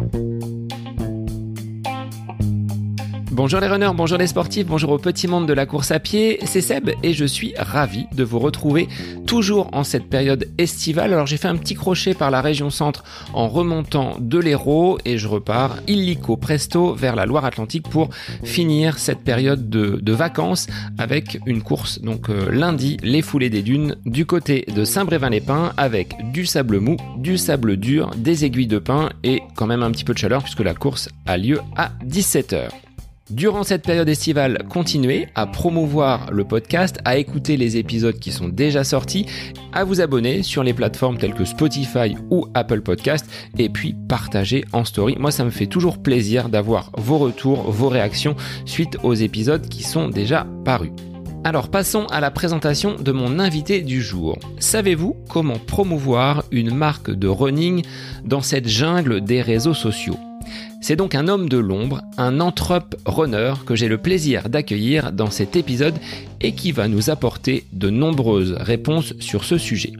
Bye. Bonjour les runners, bonjour les sportifs, bonjour au petit monde de la course à pied, c'est Seb et je suis ravi de vous retrouver toujours en cette période estivale. Alors j'ai fait un petit crochet par la région centre en remontant de l'Hérault et je repars illico presto vers la Loire-Atlantique pour finir cette période de, vacances avec une course donc euh, lundi les foulées des dunes du côté de Saint-Brévin-les-Pins avec du sable mou, du sable dur, des aiguilles de pin et quand même un petit peu de chaleur puisque la course a lieu à 17h. Durant cette période estivale, continuez à promouvoir le podcast, à écouter les épisodes qui sont déjà sortis, à vous abonner sur les plateformes telles que Spotify ou Apple Podcast et puis partager en story. Moi, ça me fait toujours plaisir d'avoir vos retours, vos réactions suite aux épisodes qui sont déjà parus. Alors passons à la présentation de mon invité du jour. Savez-vous comment promouvoir une marque de running dans cette jungle des réseaux sociaux? C'est donc un homme de l'ombre, un anthrope runner que j'ai le plaisir d'accueillir dans cet épisode et qui va nous apporter de nombreuses réponses sur ce sujet.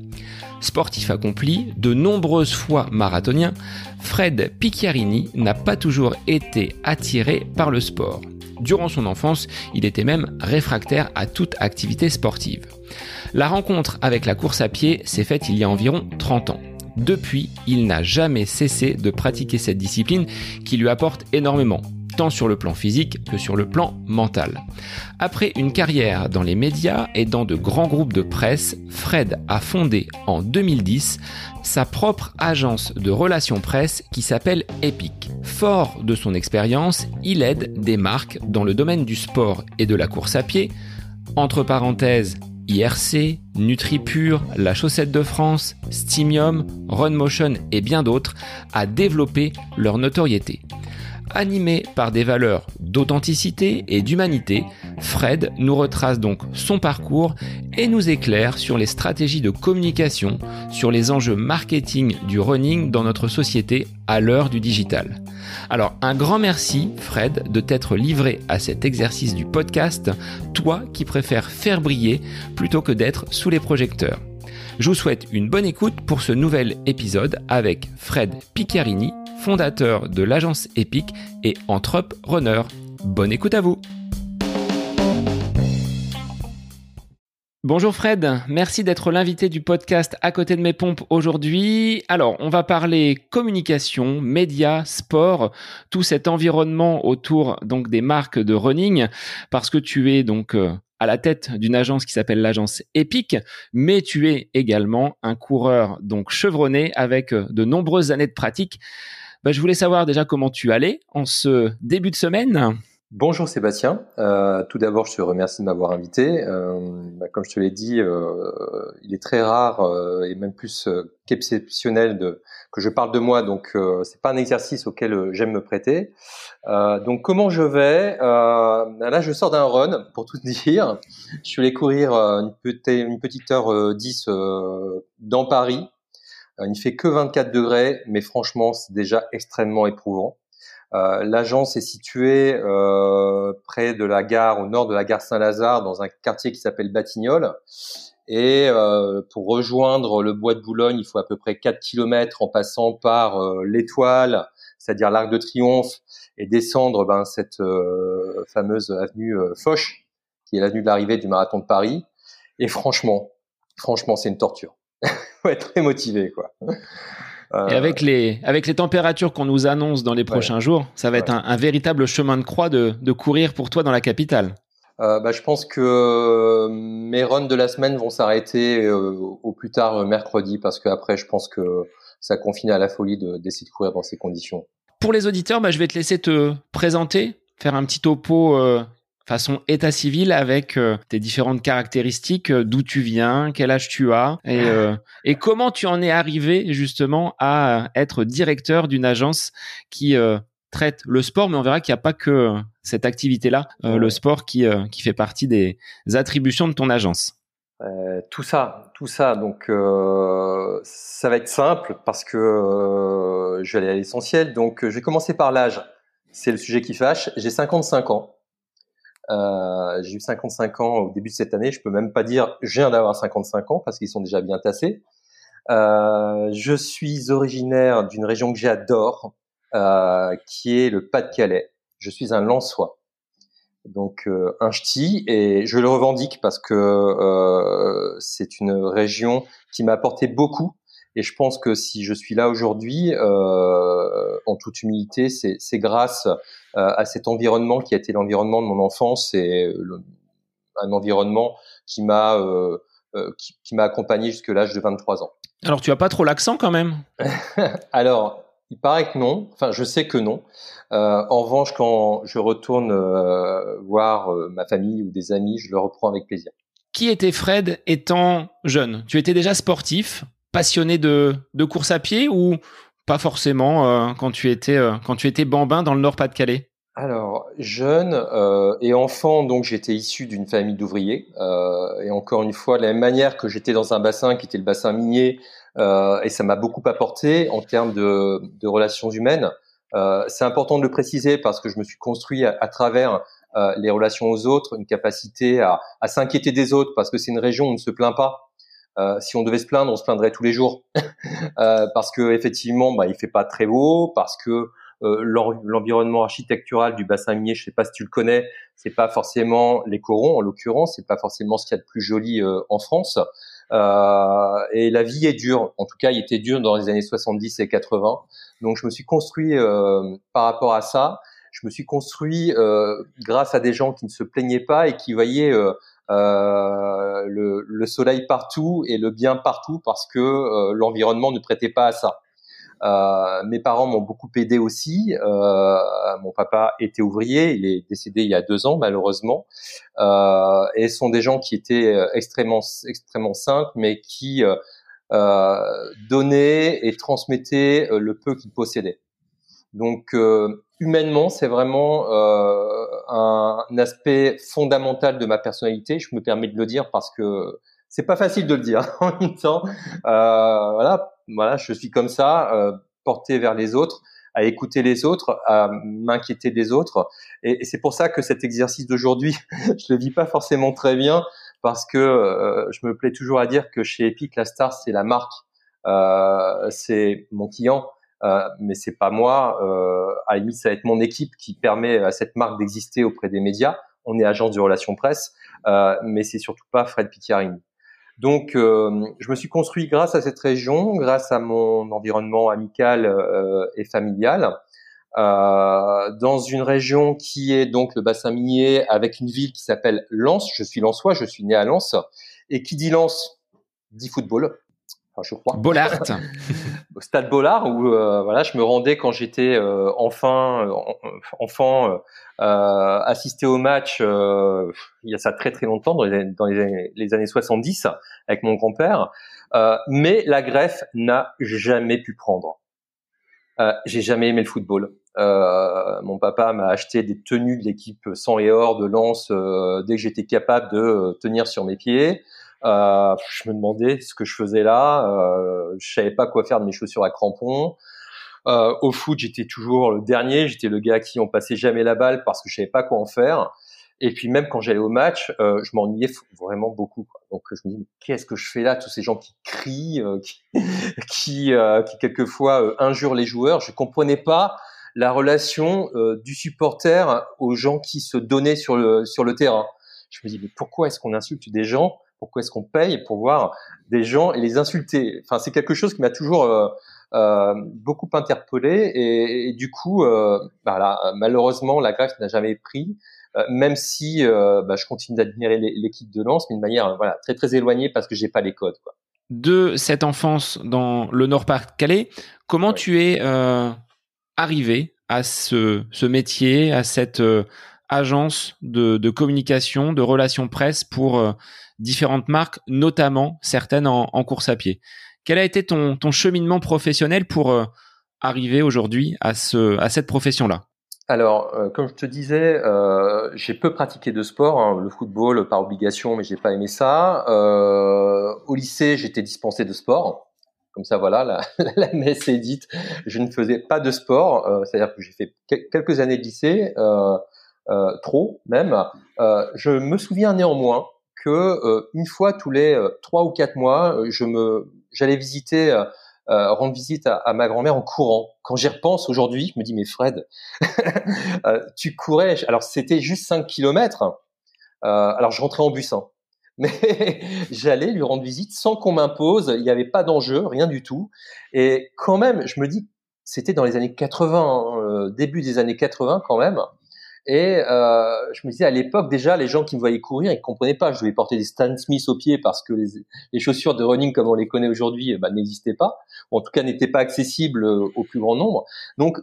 Sportif accompli, de nombreuses fois marathonien, Fred Picchiarini n'a pas toujours été attiré par le sport. Durant son enfance, il était même réfractaire à toute activité sportive. La rencontre avec la course à pied s'est faite il y a environ 30 ans. Depuis, il n'a jamais cessé de pratiquer cette discipline qui lui apporte énormément, tant sur le plan physique que sur le plan mental. Après une carrière dans les médias et dans de grands groupes de presse, Fred a fondé en 2010 sa propre agence de relations presse qui s'appelle Epic. Fort de son expérience, il aide des marques dans le domaine du sport et de la course à pied, entre parenthèses IRC, NutriPure, la Chaussette de France, Steamium, RunMotion et bien d'autres à développer leur notoriété. Animé par des valeurs d'authenticité et d'humanité, Fred nous retrace donc son parcours et nous éclaire sur les stratégies de communication, sur les enjeux marketing du running dans notre société à l'heure du digital. Alors un grand merci Fred de t'être livré à cet exercice du podcast, toi qui préfères faire briller plutôt que d'être sous les projecteurs. Je vous souhaite une bonne écoute pour ce nouvel épisode avec Fred Piccarini, fondateur de l'agence Epic et entrepreneur. Bonne écoute à vous Bonjour Fred, merci d'être l'invité du podcast À côté de mes pompes aujourd'hui. Alors, on va parler communication, médias, sport, tout cet environnement autour donc des marques de running parce que tu es donc euh, à la tête d'une agence qui s'appelle l'agence Epic, mais tu es également un coureur donc chevronné avec euh, de nombreuses années de pratique. Bah, je voulais savoir déjà comment tu allais en ce début de semaine. Bonjour Sébastien. Euh, tout d'abord, je te remercie de m'avoir invité. Euh, bah, comme je te l'ai dit, euh, il est très rare euh, et même plus euh, qu'exceptionnel de que je parle de moi. Donc, c'est pas un exercice auquel j'aime me prêter. donc, comment je vais? Là, je sors d'un run pour tout dire. Je suis allé courir une, petite, une petite heure 10 dans Paris euh, il ne fait que 24 degrés, mais franchement, c'est déjà extrêmement éprouvant. Euh, L'agence est située euh, près de la gare, au nord de la gare Saint-Lazare, dans un quartier qui s'appelle Batignolles. Et euh, pour rejoindre le bois de Boulogne, il faut à peu près 4 km en passant par euh, l'Étoile, c'est-à-dire l'Arc de Triomphe, et descendre ben, cette euh, fameuse avenue Foch, qui est l'avenue de l'arrivée du marathon de Paris. Et franchement, franchement, c'est une torture. faut être très motivé, quoi. Et avec les, avec les températures qu'on nous annonce dans les prochains jours, ça va être un, véritable chemin de croix de, de, courir pour toi dans la capitale. Euh, bah, je pense que euh, mes runs de la semaine vont s'arrêter euh, au plus tard euh, mercredi parce qu'après, je pense que ça confine à la folie d'essayer de, courir dans ces conditions. Pour les auditeurs, bah, je vais te laisser te présenter, faire un petit topo façon état civil avec euh, tes différentes caractéristiques, euh, d'où tu viens, quel âge tu as et, euh, et comment tu en es arrivé justement à être directeur d'une agence qui traite le sport, mais on verra qu'il n'y a pas que cette activité-là, le sport qui, qui fait partie des attributions de ton agence. tout ça, tout ça. Donc, ça va être simple parce que je vais aller à l'essentiel. Donc, je vais commencer par l'âge. C'est le sujet qui fâche. J'ai 55 ans. Euh, j'ai eu 55 ans au début de cette année. Je peux même pas dire je viens d'avoir 55 ans parce qu'ils sont déjà bien tassés. Euh, je suis originaire d'une région que j'adore, qui est le Pas-de-Calais. Je suis un Lensois donc un ch'ti et je le revendique parce que euh, c'est une région qui m'a apporté beaucoup et je pense que si je suis là aujourd'hui, euh, en toute humilité, c'est grâce euh, à cet environnement qui a été l'environnement de mon enfance et un environnement qui m'a euh, euh, qui, qui m'a accompagné jusque l'âge de 23 ans. Alors tu as pas trop l'accent quand même? Alors il paraît que non. Enfin, je sais que non. Euh, en revanche, quand je retourne euh, voir euh, ma famille ou des amis, je le reprends avec plaisir. Qui était Fred étant jeune? Tu étais déjà sportif, passionné de, de course à pied ou pas forcément quand tu étais quand tu étais bambin dans le Nord-Pas-de-Calais? Alors, jeune euh, et enfant, donc j'étais issu d'une famille d'ouvriers. Euh, et encore une fois, de la même manière que j'étais dans un bassin qui était le bassin minier, euh, et ça m'a beaucoup apporté en termes de, de relations humaines. Euh, c'est important de le préciser parce que je me suis construit à, travers euh, les relations aux autres, une capacité à, à s'inquiéter des autres parce que c'est une région où on ne se plaint pas. Euh, si on devait se plaindre, on se plaindrait tous les jours euh, parce que effectivement, bah, il fait pas très beau, parce que euh, l'environnement architectural du bassin minier, je sais pas si tu le connais, c'est pas forcément les corons en l'occurrence, c'est pas forcément ce qu'il y a de plus joli euh, en France. Euh, et la vie est dure. En tout cas, il était dur dans les années 70 et 80. Donc, je me suis construit par rapport à ça. Je me suis construit grâce à des gens qui ne se plaignaient pas et qui voyaient euh, le, le, soleil partout et le bien partout parce que l'environnement ne prêtait pas à ça. Euh, mes parents m'ont beaucoup aidé aussi. Euh, mon papa était ouvrier, il est décédé il y a deux ans malheureusement, euh, et sont des gens qui étaient euh, extrêmement extrêmement simples, mais qui euh, euh donnaient et transmettaient le peu qu'ils possédaient. Donc humainement, c'est vraiment un, un, aspect fondamental de ma personnalité. Je me permets de le dire parce que c'est pas facile de le dire en même temps. voilà, voilà, je suis comme ça, euh, porté vers les autres, à écouter les autres, à m'inquiéter des autres. Et, c'est pour ça que cet exercice d'aujourd'hui, je le vis pas forcément très bien parce que euh, je me plais toujours à dire que chez Epic, la star c'est la marque, euh, c'est mon client. Euh, mais c'est pas moi. Euh, à la limite, ça va être mon équipe qui permet à cette marque d'exister auprès des médias. On est agence de relations presse, euh, mais c'est surtout pas Fred Picciarini. Donc, euh, je me suis construit grâce à cette région, grâce à mon environnement amical euh, et familial, euh, dans une région qui est donc le bassin minier, avec une ville qui s'appelle Lens. Je suis lensois, je suis né à Lens, et qui dit Lens dit football je crois. Bollard. stade Bollard où euh, voilà, je me rendais quand j'étais euh, enfin euh, enfant assister au match il y a ça très très longtemps dans les, dans les, années, les années 70 avec mon grand-père mais la greffe n'a jamais pu prendre. j'ai jamais aimé le football. mon papa m'a acheté des tenues de l'équipe sang et or de Lens dès que j'étais capable de tenir sur mes pieds. Euh, je me demandais ce que je faisais là. Euh, je savais pas quoi faire de mes chaussures à crampons. Euh, au foot, j'étais toujours le dernier. J'étais le gars à qui on passait jamais la balle parce que je savais pas quoi en faire. Et puis même quand j'allais au match, euh, je m'ennuyais vraiment beaucoup. Donc je me dis qu'est-ce que je fais là? Tous ces gens qui crient, euh, qui, qui, euh, qui, quelquefois injurent les joueurs. Je comprenais pas la relation du supporter aux gens qui se donnaient sur le sur le terrain. Je me dis mais pourquoi est-ce qu'on insulte des gens pourquoi est-ce qu'on paye pour voir des gens et les insulter? Enfin, c'est quelque chose qui m'a toujours euh, euh, beaucoup interpellé et, du coup, euh, bah malheureusement, la grève n'a jamais pris. même si bah, je continue d'admirer l'équipe de Lens, mais d'une manière voilà très très éloignée parce que j'ai pas les codes. Quoi. De cette enfance dans le Nord-Pas-de-Calais, comment tu es arrivé à ce, ce métier, à cette agence de, de, communication, de relations presse pour différentes marques, notamment certaines en, course à pied. Quel a été ton, cheminement professionnel pour euh, arriver aujourd'hui à cette profession-là? Alors, euh, comme je te disais, euh, j'ai peu pratiqué de sport, hein, le football par obligation, mais j'ai pas aimé ça. au lycée, j'étais dispensé de sport, comme ça, voilà, la, la, messe est dite. Je ne faisais pas de sport, c'est-à-dire que j'ai fait quelques années de lycée, trop même. je me souviens néanmoins que euh, une fois tous les euh, trois ou quatre mois, euh, je me, j'allais visiter rendre visite à, ma grand-mère en courant. Quand j'y repense aujourd'hui, je me dis mais Fred, tu courais. Alors c'était juste 5 kilomètres. Alors je rentrais en bus, hein. mais j'allais lui rendre visite sans qu'on m'impose. Il n'y avait pas d'enjeu, rien du tout. Et quand même, je me dis, c'était dans les années 80, hein, début des années 80 quand même. Et euh, je me disais à l'époque déjà, les gens qui me voyaient courir, ils comprenaient pas. Je devais porter des Stan Smith aux pieds parce que les, chaussures de running comme on les connaît aujourd'hui, bah, n'existaient pas, ou en tout cas n'étaient pas accessibles euh, au plus grand nombre. Donc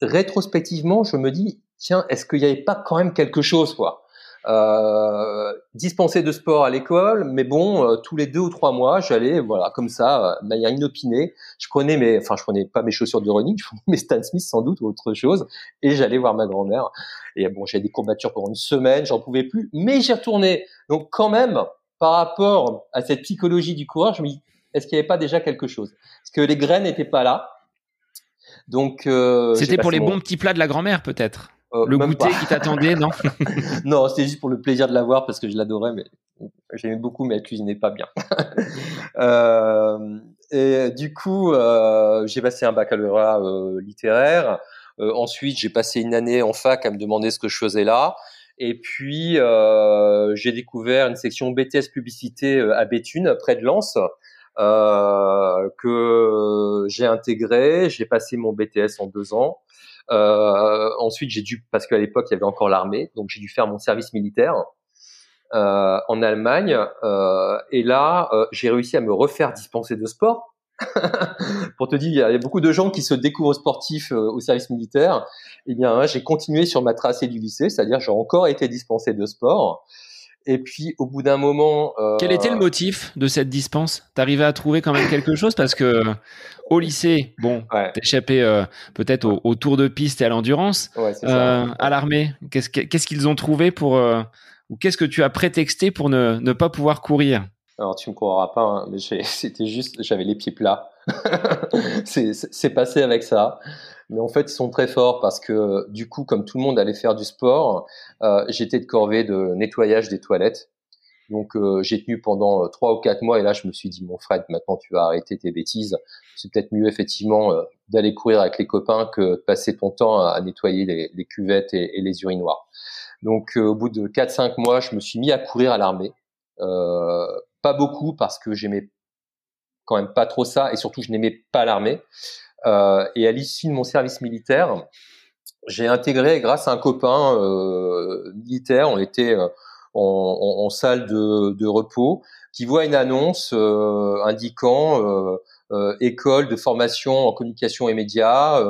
rétrospectivement, je me dis tiens, est-ce qu'il n'y avait pas quand même quelque chose quoi? Euh, dispensé de sport à l'école, mais bon, euh, tous les deux ou trois mois, j'allais, voilà, comme ça, euh, de manière inopinée. Je prenais mes, enfin, je prenais pas mes chaussures de running, je prenais mes Stan Smith sans doute ou autre chose, et j'allais voir ma grand-mère. Et bon, j'avais des courbatures pendant une semaine, j'en pouvais plus, mais j'y retournais. Donc, quand même, par rapport à cette psychologie du coureur, je me dis, est-ce qu'il n'y avait pas déjà quelque chose? Parce que les graines n'étaient pas là? Donc, euh, c'était pour les bons petits plats de la grand-mère, peut-être. Euh, le goûter qui t'attendait, non Non, c'était juste pour le plaisir de la voir parce que je l'adorais, mais j'aimais beaucoup, mais elle cuisinait pas bien. euh, et du coup, euh, j'ai passé un baccalauréat euh, littéraire. Euh, ensuite, j'ai passé une année en fac à me demander ce que je faisais là. Et puis, j'ai découvert une section BTS publicité à Béthune, près de Lens. Euh, que j'ai intégré. J'ai passé mon BTS en deux ans. Euh, ensuite, j'ai dû, parce qu'à l'époque, il y avait encore l'armée, donc j'ai dû faire mon service militaire euh, en Allemagne. Euh, et là, euh, j'ai réussi à me refaire dispenser de sport. Pour te dire, il y a beaucoup de gens qui se découvrent sportifs euh, au service militaire. Eh bien, j'ai continué sur ma tracée du lycée, c'est-à-dire j'ai encore été dispensé de sport. Et puis au bout d'un moment, euh... quel était le motif de cette dispense? T'arrivais à trouver quand même quelque chose parce que au lycée, bon, ouais. t'échappais euh, peut-être au, au, tour de piste et à l'endurance. Ouais, euh, à l'armée, qu'est-ce qu'ils ont trouvé pour euh, ou qu'est-ce que tu as prétexté pour ne, ne pas pouvoir courir? Alors tu me croiras pas, hein, mais c'était juste, j'avais les pieds plats. c'est passé avec ça. Mais en fait, ils sont très forts parce que du coup, comme tout le monde allait faire du sport, euh, j'étais de corvée de nettoyage des toilettes. Donc euh, j'ai tenu pendant euh, trois ou quatre mois et là je me suis dit mon Fred maintenant tu vas arrêter tes bêtises. C'est peut-être mieux effectivement d'aller courir avec les copains que de passer ton temps à, nettoyer les, cuvettes et, les urinoirs. Donc au bout de quatre cinq mois je me suis mis à courir à l'armée. Pas beaucoup parce que j'aimais quand même pas trop ça et surtout je n'aimais pas l'armée et à l'issue de mon service militaire, j'ai intégré, grâce à un copain euh, militaire, on était euh, en, salle de, repos, qui voit une annonce euh, indiquant euh, euh, école de formation en communication et médias,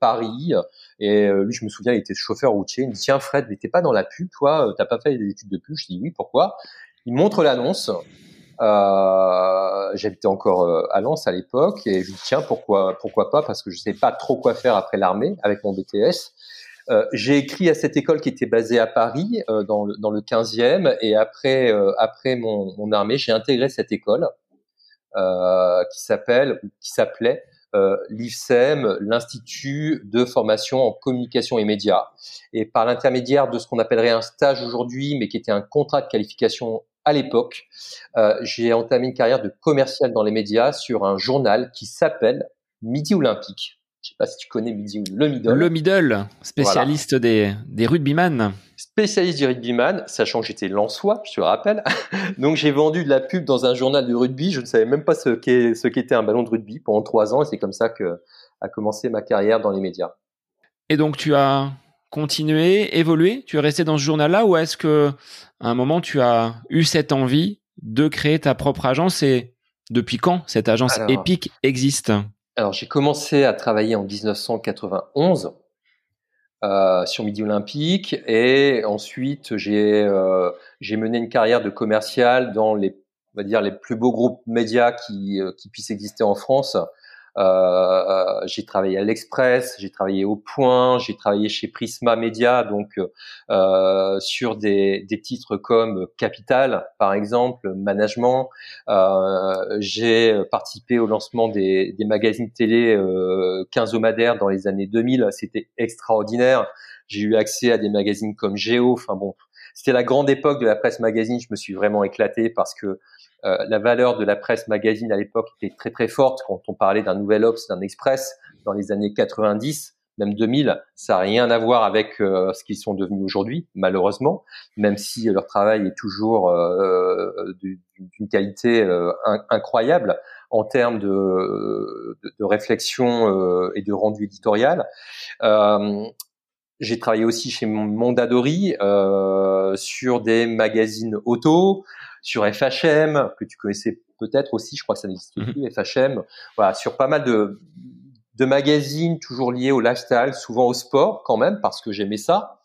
Paris. Et lui, je me souviens, il était chauffeur routier. Il me dit tiens Fred, mais t'es pas dans la pub, toi? T'as pas fait des études de pub? Je dis oui, pourquoi? Il montre l'annonce. Euh, J'habitais encore euh, à Lens à l'époque et je me dis tiens pourquoi pourquoi pas parce que je sais pas trop quoi faire après l'armée avec mon BTS. Euh, j'ai écrit à cette école qui était basée à Paris dans, le, dans le 15e et après après mon, mon armée j'ai intégré cette école qui s'appelle qui s'appelait l'IFSEM, l'Institut de formation en communication et médias. Et par l'intermédiaire de ce qu'on appellerait un stage aujourd'hui, mais qui était un contrat de qualification à l'époque, euh, j'ai entamé une carrière de commercial dans les médias sur un journal qui s'appelle Midi Olympique. Je sais pas si tu connais Midi le Middle. Le Middle, spécialiste des, des rugbyman. Spécialiste du rugbyman, sachant que j'étais lançois, je te rappelle. Donc j'ai vendu de la pub dans un journal de rugby. Je ne savais même pas ce qu'est ce qu'était un ballon de rugby pendant trois ans et c'est comme ça que a commencé ma carrière dans les médias. Et donc tu as continué, évolué Tu es resté dans ce journal-là ou est-ce que à un moment tu as eu cette envie de créer ta propre agence et depuis quand cette agence alors, Epic existe? Alors j'ai commencé à travailler en 1991 euh, sur Midi Olympique et ensuite j'ai euh, j'ai mené une carrière de commercial dans les on va dire les plus beaux groupes médias qui euh, qui puissent exister en France euh, j'ai travaillé à l'Express, j'ai travaillé au Point, j'ai travaillé chez Prisma Media, donc euh, sur des, des, titres comme Capital, par exemple, Management. Euh, j'ai participé au lancement des, des magazines télé euh, quinzomadaires dans les années 2000. C'était extraordinaire. J'ai eu accès à des magazines comme Géo. Enfin bon, c'était la grande époque de la presse magazine. Je me suis vraiment éclaté parce que la valeur de la presse magazine à l'époque était très très forte quand on parlait d'un Nouvel Obs, d'un Express dans les années 90 même 2000, ça n'a rien à voir avec euh, ce qu'ils sont devenus aujourd'hui, malheureusement, même si leur travail est toujours euh, d'une qualité euh, incroyable en termes de, de, de réflexion et de rendu éditorial. j'ai travaillé aussi chez Mondadori sur des magazines auto, sur FHM que tu connaissais peut-être aussi, je crois que ça n'existe mmh plus, FHM, voilà, sur pas mal de de magazines toujours liés au lifestyle, souvent au sport quand même, parce que j'aimais ça.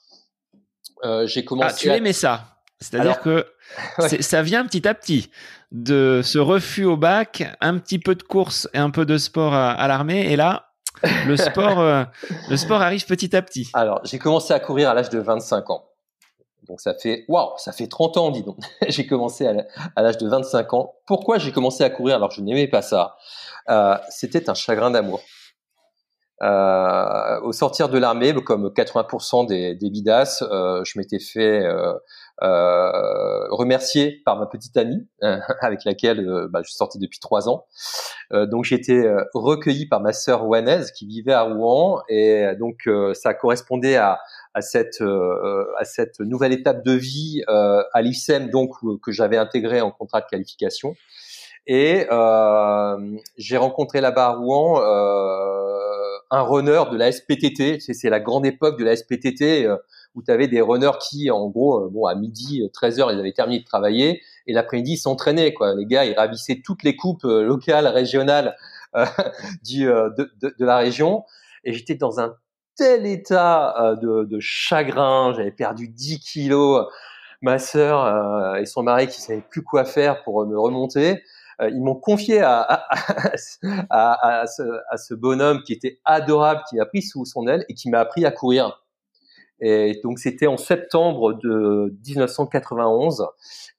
Euh, j'ai commencé. Ah, tu aimais ça C'est-à-dire que ça vient petit à petit de ce refus au bac, un petit peu de course et un peu de sport à, l'armée, et là, le sport, euh, le sport arrive petit à petit. Alors, j'ai commencé à courir à l'âge de 25 ans. Donc ça fait waouh, ça fait 30 ans, dis donc. j'ai commencé à l'âge de 25 ans. Pourquoi j'ai commencé à courir alors je n'aimais pas ça? Euh, C'était un chagrin d'amour. Euh, au sortir de l'armée, comme 80% des, des bidas, euh, je m'étais fait euh, euh, remercier par ma petite amie avec laquelle bah, je sortais depuis trois ans. donc été recueilli par ma sœur rouennaise qui vivait à Rouen et donc ça correspondait à, à cette à cette nouvelle étape de vie à l'IFSEM donc que j'avais intégré en contrat de qualification. Et euh, j'ai rencontré là-bas à Rouen euh, un runner de la SPTT. C'est la grande époque de la SPTT euh, où tu avais des runners qui, en gros, euh, bon, à midi, 13 heures, ils avaient terminé de travailler et l'après-midi, ils s'entraînaient. Quoi. Les gars, ils ravissaient toutes les coupes locales, régionales du, de, de, de, la région. Et j'étais dans un tel état de, de chagrin. J'avais perdu 10 kilos. Ma sœur et son mari qui savaient plus quoi faire pour me remonter. Euh, ils m'ont confié à, ce, bonhomme qui était adorable, qui m'a pris sous son aile et qui m'a appris à courir. Et donc c'était en septembre de 1991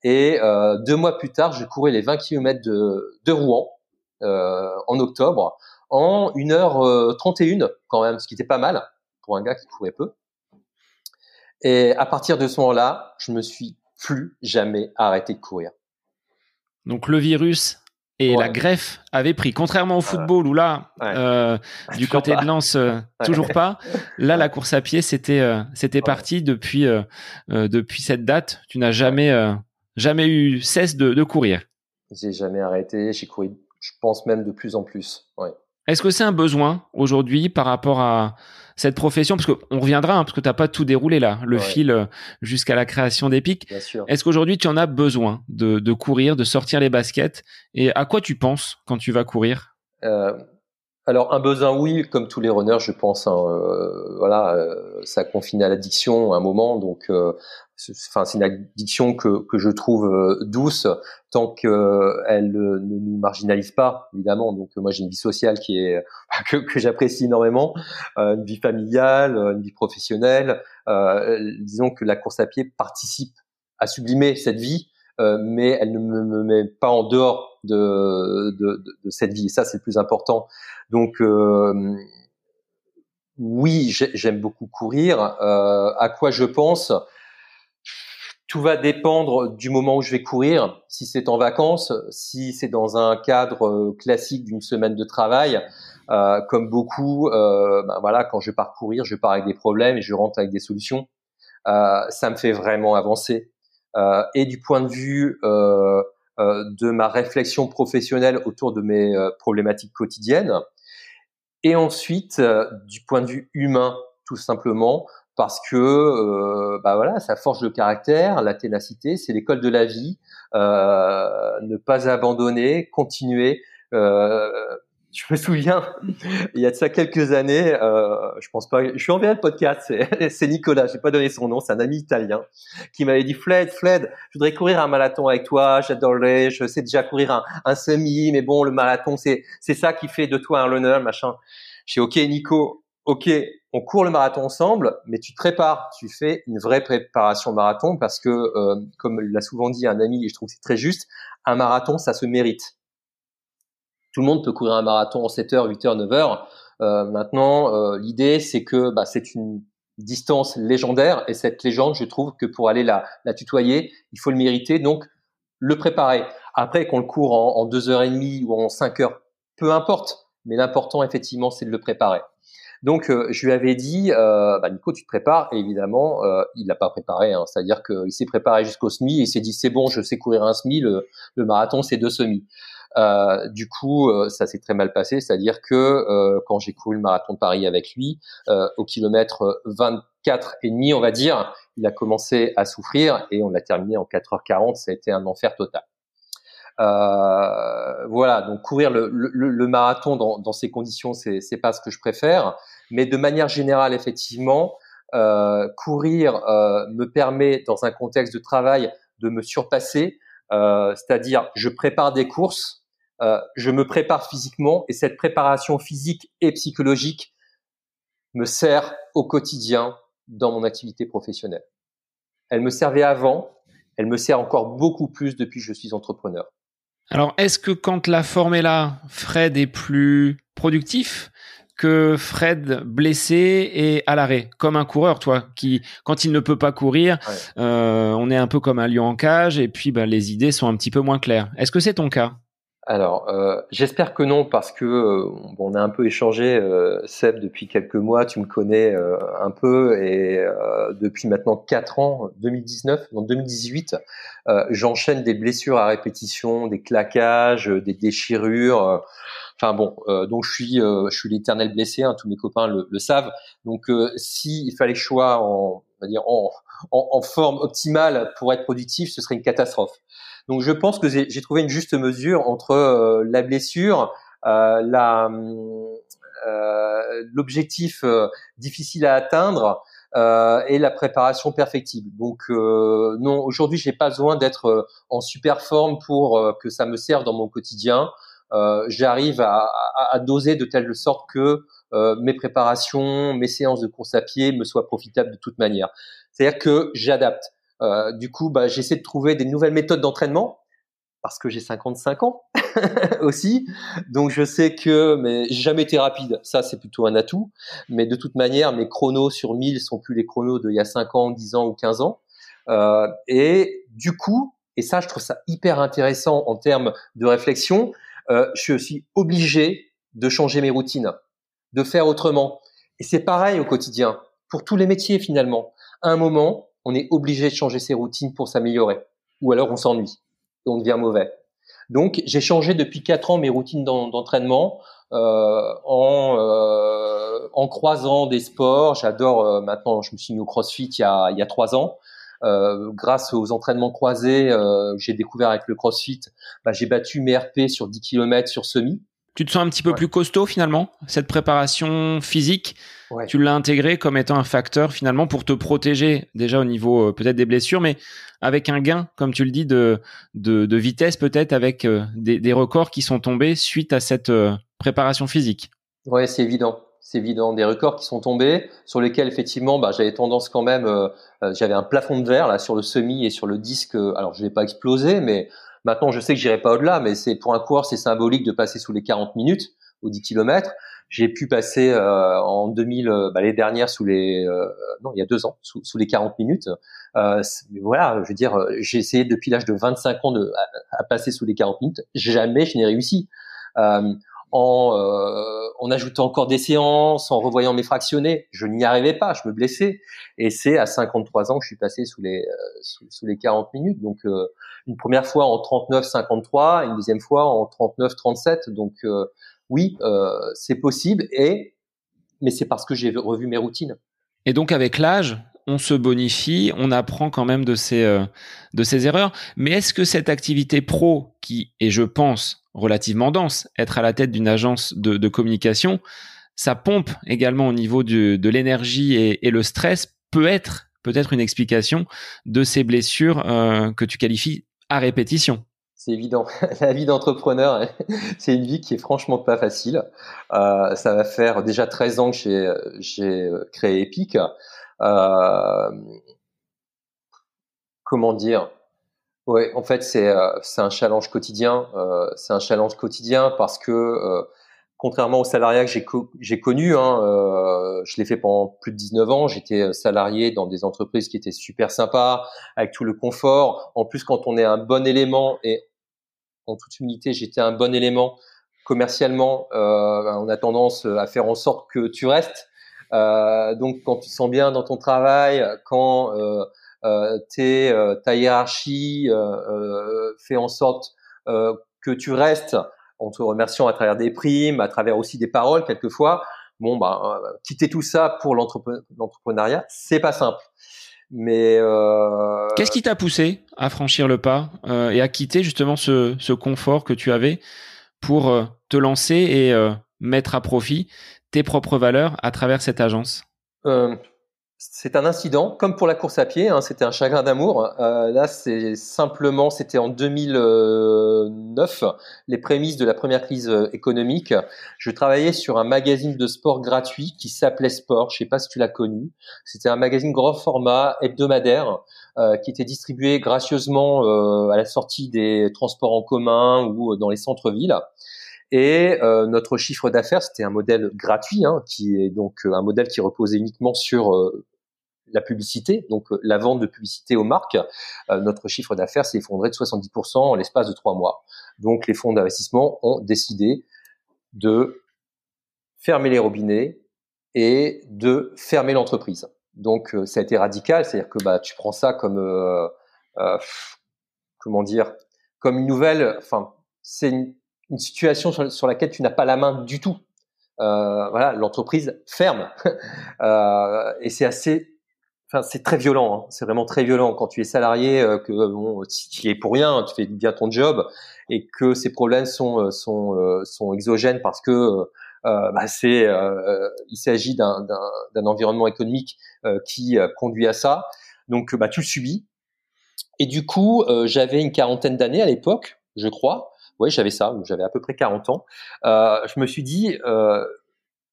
et euh, deux mois plus tard, je courais les 20 km de, Rouen euh, en octobre en 1h31 quand même, ce qui était pas mal pour un gars qui courait peu. Et à partir de ce moment-là, je me suis plus jamais arrêté de courir. Donc le virus et la greffe avaient pris. Contrairement au football où là, euh, du côté de Lens, euh, toujours pas. Là, la course à pied, c'était euh, c'était parti depuis depuis cette date. Tu n'as jamais jamais eu cesse de, de courir. J'ai jamais arrêté. J'ai couru, je pense même de plus en plus. Ouais. Est-ce que c'est un besoin aujourd'hui par rapport à cette profession? Parce qu'on reviendra, hein, parce que tu n'as pas tout déroulé là, le fil euh, jusqu'à la création d'Epic. Est-ce qu'aujourd'hui tu en as besoin de, de, courir, de sortir les baskets? Et à quoi tu penses quand tu vas courir? Euh, alors un besoin oui, comme tous les runners, je pense. Hein, euh, voilà, euh, ça confine à l'addiction à un moment, donc euh, enfin c'est une addiction que, que je trouve douce tant qu'elle ne nous marginalise pas évidemment donc moi j'ai une vie sociale qui est que, que j'apprécie énormément une vie familiale une vie professionnelle disons que la course à pied participe à sublimer cette vie euh, mais elle ne me, met pas en dehors de, de, de, cette vie. Ça, c'est le plus important. Donc, euh, oui, j'aime beaucoup courir. Euh, à quoi je pense? Tout va dépendre du moment où je vais courir. Si c'est en vacances, si c'est dans un cadre classique d'une semaine de travail, euh, comme beaucoup, euh, ben voilà, quand je pars courir, je pars avec des problèmes et je rentre avec des solutions. Euh, ça me fait vraiment avancer. Euh, et du point de vue euh, euh, de ma réflexion professionnelle autour de mes problématiques quotidiennes. Et ensuite, du point de vue humain, tout simplement, parce que euh, bah voilà, ça forge le caractère, la ténacité, c'est l'école de la vie. Euh, ne pas abandonner, continuer. Euh, je me souviens, il y a de ça quelques années, euh, je pense pas, je suis envoyé le podcast, c'est Nicolas, j'ai pas donné son nom, c'est un ami italien qui m'avait dit Fled, Fled, je voudrais courir un marathon avec toi, j'adorerais, je sais déjà courir un, semi, mais bon, le marathon, c'est c'est ça qui fait de toi un runner, machin. Dis ok Nico, ok, on court le marathon ensemble, mais tu te prépares, tu fais une vraie préparation marathon parce que, euh, comme l'a souvent dit un ami, et je trouve que c'est très juste, un marathon, ça se mérite tout le monde peut courir un marathon en 7 heures, 8 heures, 9 heures. Euh, maintenant, euh, l'idée, c'est que bah, c'est une distance légendaire et cette légende, je trouve que pour aller la, tutoyer, il faut le mériter, donc le préparer. Après, qu'on le court en, en deux heures et demie ou en cinq heures, peu importe. Mais l'important, effectivement, c'est de le préparer. Donc, euh, je lui avais dit, euh, bah, Nico, tu te prépares. Et évidemment, euh, il l'a pas préparé. Hein. C'est-à-dire qu'il s'est préparé jusqu'au semi et il s'est dit, c'est bon, je sais courir un semi. Le, marathon, c'est deux semis. Euh, du coup, euh, ça s'est très mal passé. C'est-à-dire que quand j'ai couru le marathon de Paris avec lui, au kilomètre 24 et demi, on va dire, il a commencé à souffrir et on l'a terminé en 4h40. Ça a été un enfer total. Voilà, donc courir le, marathon dans, dans, ces conditions, c'est c'est pas ce que je préfère, mais de manière générale, effectivement, euh, courir euh, me permet dans un contexte de travail de me surpasser, euh, c'est-à-dire je prépare des courses, je me prépare physiquement et cette préparation physique et psychologique me sert au quotidien dans mon activité professionnelle. Elle me servait avant, elle me sert encore beaucoup plus depuis que je suis entrepreneur. Alors, est-ce que quand la forme est là, Fred est plus productif? Que Fred blessé et à l'arrêt, comme un coureur, toi, qui quand il ne peut pas courir, euh, on est un peu comme un lion en cage, et puis ben, les idées sont un petit peu moins claires. Est-ce que c'est ton cas? Alors, euh, j'espère que non, parce que euh, on a un peu échangé, euh, Seb, depuis quelques mois. Tu me connais euh, un peu, et euh, depuis maintenant 4 ans, 2019, en 2018, j'enchaîne des blessures à répétition, des claquages, des déchirures. Enfin bon, donc je suis, je suis l'éternel blessé. Hein, tous mes copains le, le savent. Donc, si il fallait choix en, on va dire en, en, en forme optimale pour être productif, ce serait une catastrophe. Donc je pense que j'ai trouvé une juste mesure entre euh, la blessure, euh, la euh, l'objectif difficile à atteindre et la préparation perfectible. Donc non, aujourd'hui j'ai pas besoin d'être en super forme pour que ça me serve dans mon quotidien. J'arrive à, à, à, doser de telle sorte que mes préparations, mes séances de course à pied me soient profitables de toute manière. C'est-à-dire que j'adapte. Euh, du coup, bah, j'essaie de trouver des nouvelles méthodes d'entraînement parce que j'ai 55 ans aussi. Donc je sais que mais j'ai jamais été rapide, ça c'est plutôt un atout, mais de toute manière mes chronos sur 1000 sont plus les chronos d'il y a 5 ans, 10 ans ou 15 ans. Euh, et du coup, et ça je trouve ça hyper intéressant en termes de réflexion, euh, je suis obligé de changer mes routines, de faire autrement. Et c'est pareil au quotidien, pour tous les métiers finalement. À un moment, on est obligé de changer ses routines pour s'améliorer. Ou alors on s'ennuie et on devient mauvais. Donc j'ai changé depuis quatre ans mes routines d'entraînement euh, en, euh, en croisant des sports. J'adore euh, maintenant, je me suis mis au CrossFit il y a, il y a trois ans. Euh, grâce aux entraînements croisés, euh, j'ai découvert avec le CrossFit, bah, j'ai battu mes RP sur 10 km sur semi. Tu te sens un petit peu plus costaud finalement Cette préparation physique, tu l'as intégré comme étant un facteur finalement pour te protéger déjà au niveau euh, peut-être des blessures, mais avec un gain, comme tu le dis, de, de, de vitesse peut-être avec euh, des, des, records qui sont tombés suite à cette euh, préparation physique? Ouais, c'est évident. C'est évident, des records qui sont tombés, sur lesquels effectivement, bah, j'avais tendance quand même, j'avais un plafond de verre là sur le semi et sur le disque. Alors, je l'ai pas explosé, mais Maintenant, je sais que j'irai pas au-delà, mais c'est pour un coureur, c'est symbolique de passer sous les 40 minutes aux 10 km. J'ai pu passer euh, en 2000, euh, bah, les dernières sous les, euh, non, il y a deux ans, sous, sous les 40 minutes. Euh, voilà, je veux dire, j'ai essayé depuis l'âge de 25 ans de, à, passer sous les 40 minutes. Jamais je n'ai réussi. Euh, en, euh, en ajoutant encore des séances, en revoyant mes fractionnés. Je n'y arrivais pas, je me blessais. Et c'est à 53 ans que je suis passé sous les euh, sous, les 40 minutes. Donc euh, une première fois en 39-53, une deuxième fois en 39-37. Donc oui, c'est possible. Et mais c'est parce que j'ai revu mes routines. Et donc avec l'âge, on se bonifie, on apprend quand même de ses, de ses erreurs. Mais est-ce que cette activité pro, qui est, je pense, relativement dense. Être à la tête d'une agence de, communication, ça pompe également au niveau de, l'énergie et, et, le stress peut être peut-être une explication de ces blessures euh, que tu qualifies à répétition. C'est évident. La vie d'entrepreneur, c'est une vie qui est franchement pas facile. Euh, ça va faire déjà 13 ans que j'ai créé Epic. Euh, comment dire? Oui, en fait, c'est euh, un challenge quotidien. Euh, c'est un challenge quotidien parce que euh, contrairement au salariat que j'ai j'ai connu, hein, euh, je l'ai fait pendant plus de 19 ans. J'étais salarié dans des entreprises qui étaient super sympas, avec tout le confort. En plus, quand on est un bon élément et en toute humilité, j'étais un bon élément commercialement. on a tendance à faire en sorte que tu restes. donc, quand tu te sens bien dans ton travail, quand t'es, ta hiérarchie fait en sorte que tu restes en te remerciant à travers des primes, à travers aussi des paroles quelquefois. Bon, bah, quitter tout ça pour l'entrepreneuriat, c'est pas simple. Mais euh... qu'est-ce qui t'a poussé à franchir le pas euh, et à quitter justement ce, ce, confort que tu avais pour euh, te lancer et euh, mettre à profit tes propres valeurs à travers cette agence? C'est un incident, comme pour la course à pied, hein, c'était un chagrin d'amour. Euh, là, c'est simplement, c'était en 2009, les prémices de la première crise euh, économique. Je travaillais sur un magazine de sport gratuit qui s'appelait Sport. Je sais pas si tu l'as connu. C'était un magazine grand format hebdomadaire euh, qui était distribué gracieusement euh, à la sortie des transports en commun ou dans les centres-villes. Et euh, notre chiffre d'affaires, c'était un modèle gratuit, hein, qui est donc un modèle qui reposait uniquement sur euh, la publicité, donc euh, la vente de publicité aux marques, euh, notre chiffre d'affaires s'est effondré de 70% en l'espace de trois mois. Donc les fonds d'investissement ont décidé de fermer les robinets et de fermer l'entreprise. Donc euh, ça a été radical, c'est-à-dire que bah tu prends ça comme comment dire, comme une nouvelle. Enfin, c'est une, situation sur, sur, laquelle tu n'as pas la main du tout. voilà, l'entreprise ferme et c'est assez Enfin, c'est très violent. Hein. C'est vraiment très violent quand tu es salarié, euh, que bon, si tu es pour rien, tu fais bien ton job, et que ces problèmes sont euh, sont euh, sont exogènes parce que bah, c'est il s'agit d'un d'un environnement économique qui conduit à ça. Donc bah tu le subis. Et du coup, j'avais une quarantaine d'années à l'époque, je crois. Oui, j'avais ça, j'avais à peu près 40 ans. je me suis dit,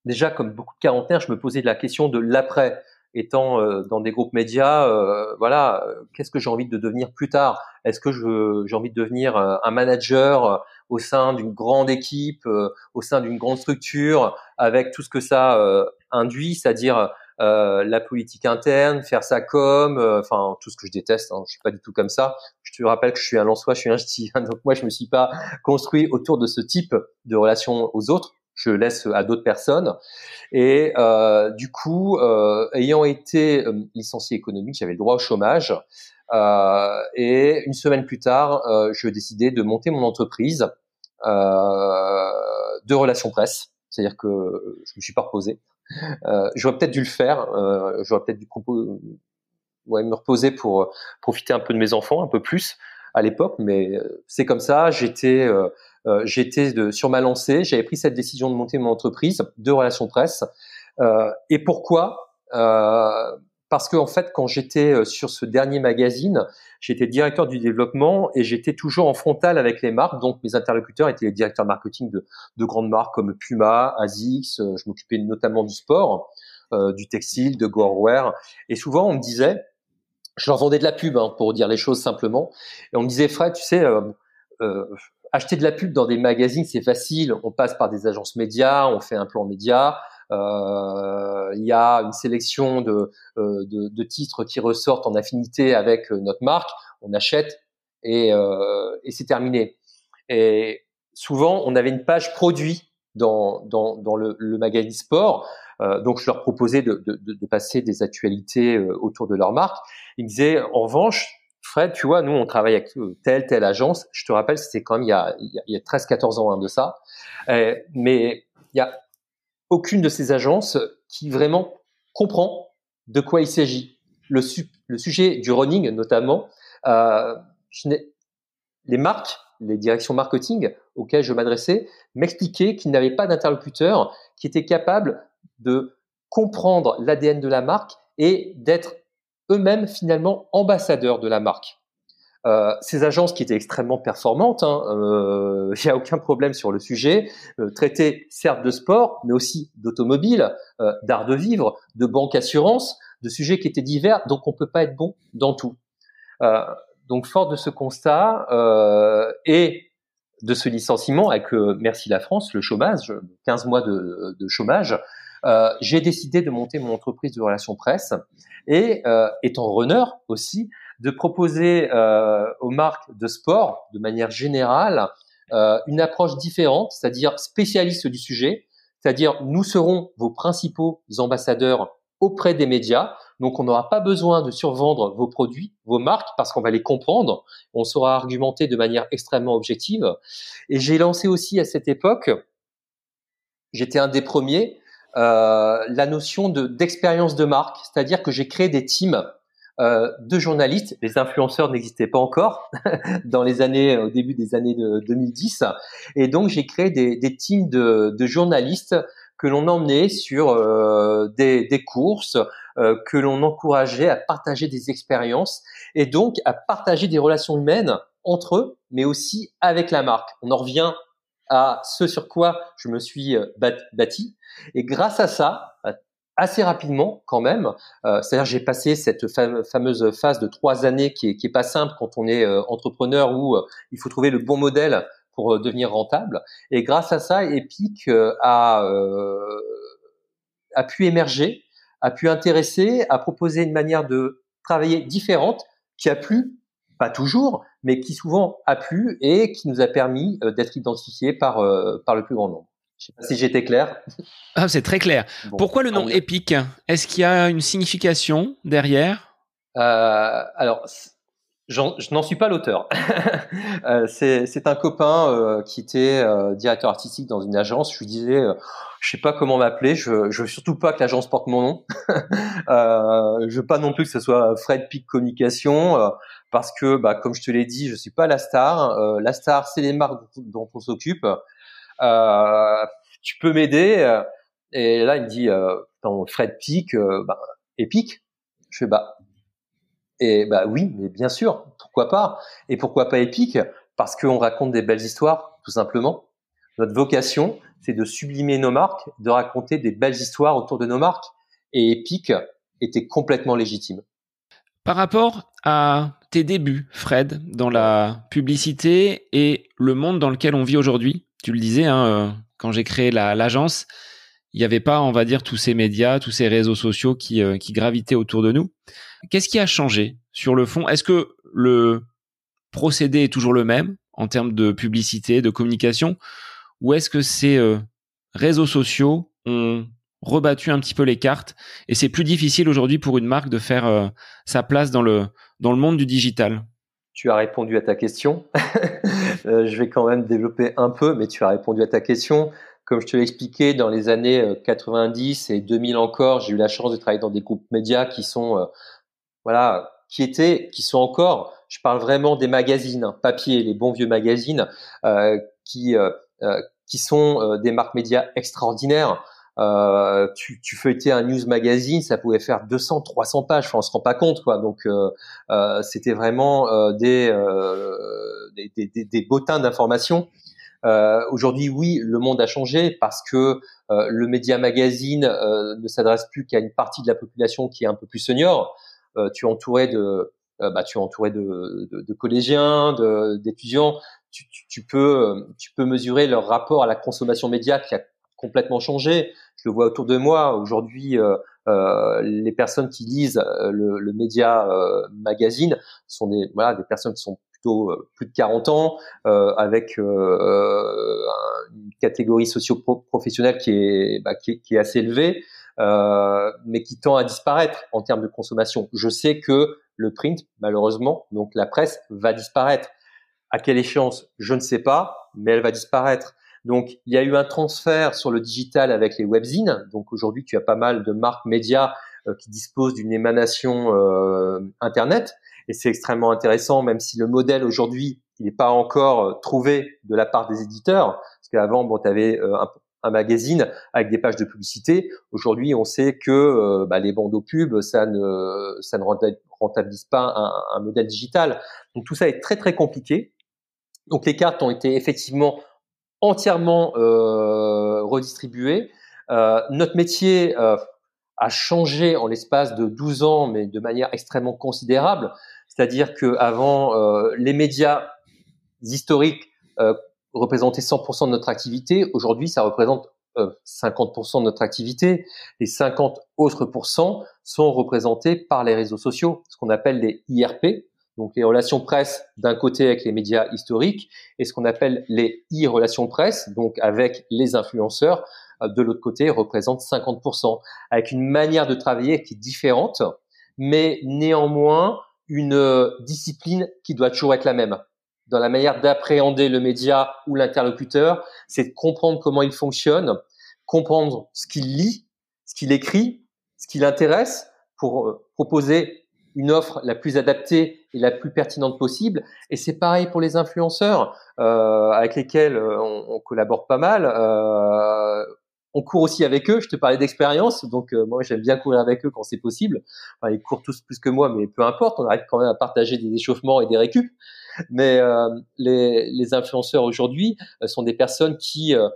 déjà comme beaucoup de quarantaines, je me posais de la question de l'après étant euh, dans des groupes médias, euh, voilà, euh, qu'est-ce que j'ai envie de devenir plus tard? Est-ce que j'ai envie de devenir un manager au sein d'une grande équipe, au sein d'une grande structure, avec tout ce que ça induit, c'est-à-dire la politique interne, faire ça comme, enfin tout ce que je déteste. Hein, je suis pas du tout comme ça. Je te rappelle que je suis un Lançois, je suis un ch'ti, hein, donc moi je me suis pas construit autour de ce type de relation aux autres je laisse à d'autres personnes. Et euh, du coup, euh, ayant été euh, licencié économique, j'avais le droit au chômage. Euh, et une semaine plus tard, euh, je décidais de monter mon entreprise euh, de relations presse. C'est-à-dire que je me suis pas reposé. j'aurais peut-être dû le faire. j'aurais peut-être dû ouais, me reposer pour profiter un peu de mes enfants, un peu plus à l'époque. Mais c'est comme ça. J'étais euh, j'étais sur ma lancée, j'avais pris cette décision de monter mon entreprise de relations presse. Euh, et pourquoi? Euh, Parce qu'en en fait, quand j'étais sur ce dernier magazine, j'étais directeur du développement et j'étais toujours en frontal avec les marques. Donc mes interlocuteurs étaient les directeurs marketing de, de grandes marques comme Puma, Asics. Je m'occupais notamment du sport, du textile, de Gorewear. Et souvent, on me disait, je leur vendais de la pub hein, pour dire les choses simplement. Et on me disait, Fred, tu sais, euh, euh, acheter de la pub dans des magazines, c'est facile. On passe par des agences médias, on fait un plan média. Euh, il y a une sélection de, euh, de, de, titres qui ressortent en affinité avec euh, notre marque. On achète et, et c'est terminé. Et souvent, on avait une page produit dans, dans, dans le, le, magazine sport. Euh, donc, je leur proposais de, de, de, passer des actualités autour de leur marque. Ils me disaient, en revanche, Fred, tu vois, nous, on travaille avec euh, telle, telle agence. Je te rappelle, c'était quand même il y a, il y a 13-14 ans hein, de ça. Euh, mais il y a aucune de ces agences qui vraiment comprend de quoi il s'agit. Le, le, sujet du running, notamment, euh, je les marques, les directions marketing auxquelles je m'adressais, m'expliquaient qu'ils n'avaient pas d'interlocuteur qui était capable de comprendre l'ADN de la marque et d'être eux-mêmes finalement ambassadeurs de la marque. Euh, ces agences qui étaient extrêmement performantes, il hein, n'y euh, a aucun problème sur le sujet, euh, traitaient certes de sport, mais aussi d'automobile, euh, d'art de vivre, de banque assurance, de sujets qui étaient divers, donc on peut pas être bon dans tout. Donc fort de ce constat et de ce licenciement avec Merci la France, le chômage, 15 mois de chômage, j'ai décidé de monter mon entreprise de relations presse et euh, étant runner aussi, de proposer aux marques de sport, de manière générale, une approche différente, c'est-à-dire spécialiste du sujet, c'est-à-dire nous serons vos principaux ambassadeurs auprès des médias. Donc, on n'aura pas besoin de survendre vos produits, vos marques, parce qu'on va les comprendre. On saura argumenter de manière extrêmement objective. Et j'ai lancé aussi à cette époque, j'étais un des premiers, euh, la notion de d'expérience de marque, c'est-à-dire que j'ai créé des teams euh, de journalistes. Les influenceurs n'existaient pas encore dans les années, au début des années de 2010, et donc j'ai créé des, des teams de, de journalistes que l'on emmenait sur euh, des, des, courses, euh, que l'on encourageait à partager des expériences et donc à partager des relations humaines entre eux, mais aussi avec la marque. On en revient à ce sur quoi je me suis euh, bâti. Et grâce à ça, assez rapidement quand même, euh, c'est-à-dire j'ai passé cette fameuse phase de trois années qui est, pas simple quand on est entrepreneur où il faut trouver le bon modèle pour euh, devenir rentable. Et grâce à ça, Epic euh, a, euh, a pu émerger, a pu intéresser, a proposé une manière de travailler différente qui a plu, pas toujours, mais qui souvent a plu et qui nous a permis d'être identifiés par, par le plus grand nombre. Je sais pas si j'étais clair. Ah, c'est très clair. Pourquoi le nom Epic Est-ce qu'il y a une signification derrière? Euh, Alors, je n'en suis pas l'auteur. euh, c'est un copain euh, qui était euh, directeur artistique dans une agence. Je lui disais, euh, je sais pas comment m'appeler. Je, je veux surtout pas que l'agence porte mon nom. euh, je veux pas non plus que ce soit Fred Pic Communication, parce que, bah, comme je te l'ai dit, je suis pas la star. la star, c'est les marques dont on s'occupe. tu peux m'aider Et là, il me dit, Fred Pic, bah, épique. Je fais bah et bah oui, mais bien sûr, pourquoi pas? Et pourquoi pas épique Parce qu'on raconte des belles histoires, tout simplement. Notre vocation, c'est de sublimer nos marques, de raconter des belles histoires autour de nos marques. Et épique était complètement légitime. Par rapport à tes débuts, Fred, dans la publicité et le monde dans lequel on vit aujourd'hui, tu le disais, hein, euh, quand j'ai créé l'agence, il n'y avait pas, on va dire, tous ces médias, tous ces réseaux sociaux qui, euh, qui gravitaient autour de nous. Qu'est-ce qui a changé sur le fond? Est-ce que le procédé est toujours le même en termes de publicité, de communication, ou est-ce que ces euh, réseaux sociaux ont rebattu un petit peu les cartes et c'est plus difficile aujourd'hui pour une marque de faire sa place dans le dans le monde du digital tu as répondu à ta question. je vais quand même développer un peu, mais tu as répondu à ta question. Comme je te l'ai expliqué, dans les années 90 euh, et 2000 encore, j'ai eu la chance de travailler dans des groupes médias qui sont, euh, voilà, qui étaient, qui sont encore, je parle vraiment des magazines, hein, papier, les bons vieux magazines, euh, qui, euh, euh qui sont des marques médias extraordinaires. Euh, tu, tu feuilletais un news magazine, ça pouvait faire 200, 300 pages. Enfin, on se rend pas compte, quoi. Donc, euh, c'était vraiment des, des, des, des, bottins d'informations. Euh, Aujourd'hui, oui, le monde a changé parce que euh, le média magazine euh, ne s'adresse plus qu'à une partie de la population qui est un peu plus senior. Euh, tu es entouré de, bah, tu es entouré de, de, de collégiens, d'étudiants. Tu, tu, tu, peux, tu peux mesurer leur rapport à la consommation média qui a complètement changé. Je le vois autour de moi. Aujourd'hui, euh, les personnes qui lisent le, le média magazine sont des, voilà, des personnes qui sont plutôt euh, plus de 40 ans, euh, avec euh, une catégorie socio-professionnelle qui est, bah, qui, qui, est assez élevée, mais qui tend à disparaître en termes de consommation. Je sais que le print, malheureusement, donc la presse, va disparaître. À quelle échéance? Je ne sais pas, mais elle va disparaître. Donc, il y a eu un transfert sur le digital avec les webzines. Donc, aujourd'hui, tu as pas mal de marques médias qui disposent d'une émanation euh, Internet et c'est extrêmement intéressant, même si le modèle aujourd'hui, il n'est pas encore euh, trouvé de la part des éditeurs, parce qu'avant, bon, tu avais euh, un, magazine avec des pages de publicité. Aujourd'hui, on sait que euh, bah, les bandeaux pubs, ça ne, ça ne rentabilise pas un, un, modèle digital. Donc tout ça est très très compliqué. Donc les cartes ont été effectivement entièrement euh, redistribuées. Euh, notre métier a changé en l'espace de 12 ans, mais de manière extrêmement considérable. C'est-à-dire que avant, euh, les médias historiques euh, représentaient 100% de notre activité. Aujourd'hui, ça représente 50% euh, de notre activité. Les 50 autres pourcents sont représentés par les réseaux sociaux, ce qu'on appelle les IRP. Donc les relations presse d'un côté avec les médias historiques, et ce qu'on appelle les e-relations presse, donc avec les influenceurs, euh, de l'autre côté, représentent 50%, avec une manière de travailler qui est différente, mais néanmoins une euh, discipline qui doit toujours être la même. Dans la manière d'appréhender le média ou l'interlocuteur, c'est de comprendre comment il fonctionne, comprendre ce qu'il lit, ce qu'il écrit, ce qui l'intéresse, pour euh, proposer une offre la plus adaptée et la plus pertinente possible. Et c'est pareil pour les influenceurs euh, avec lesquels euh, on, collabore pas mal. Euh, on court aussi avec eux. Je te parlais d'expérience, donc euh, moi j'aime bien courir avec eux quand c'est possible. Enfin, ils courent tous plus que moi, mais peu importe. On arrive quand même à partager des échauffements et des récup. Mais euh, les, les, influenceurs aujourd'hui euh, sont des personnes qui euh,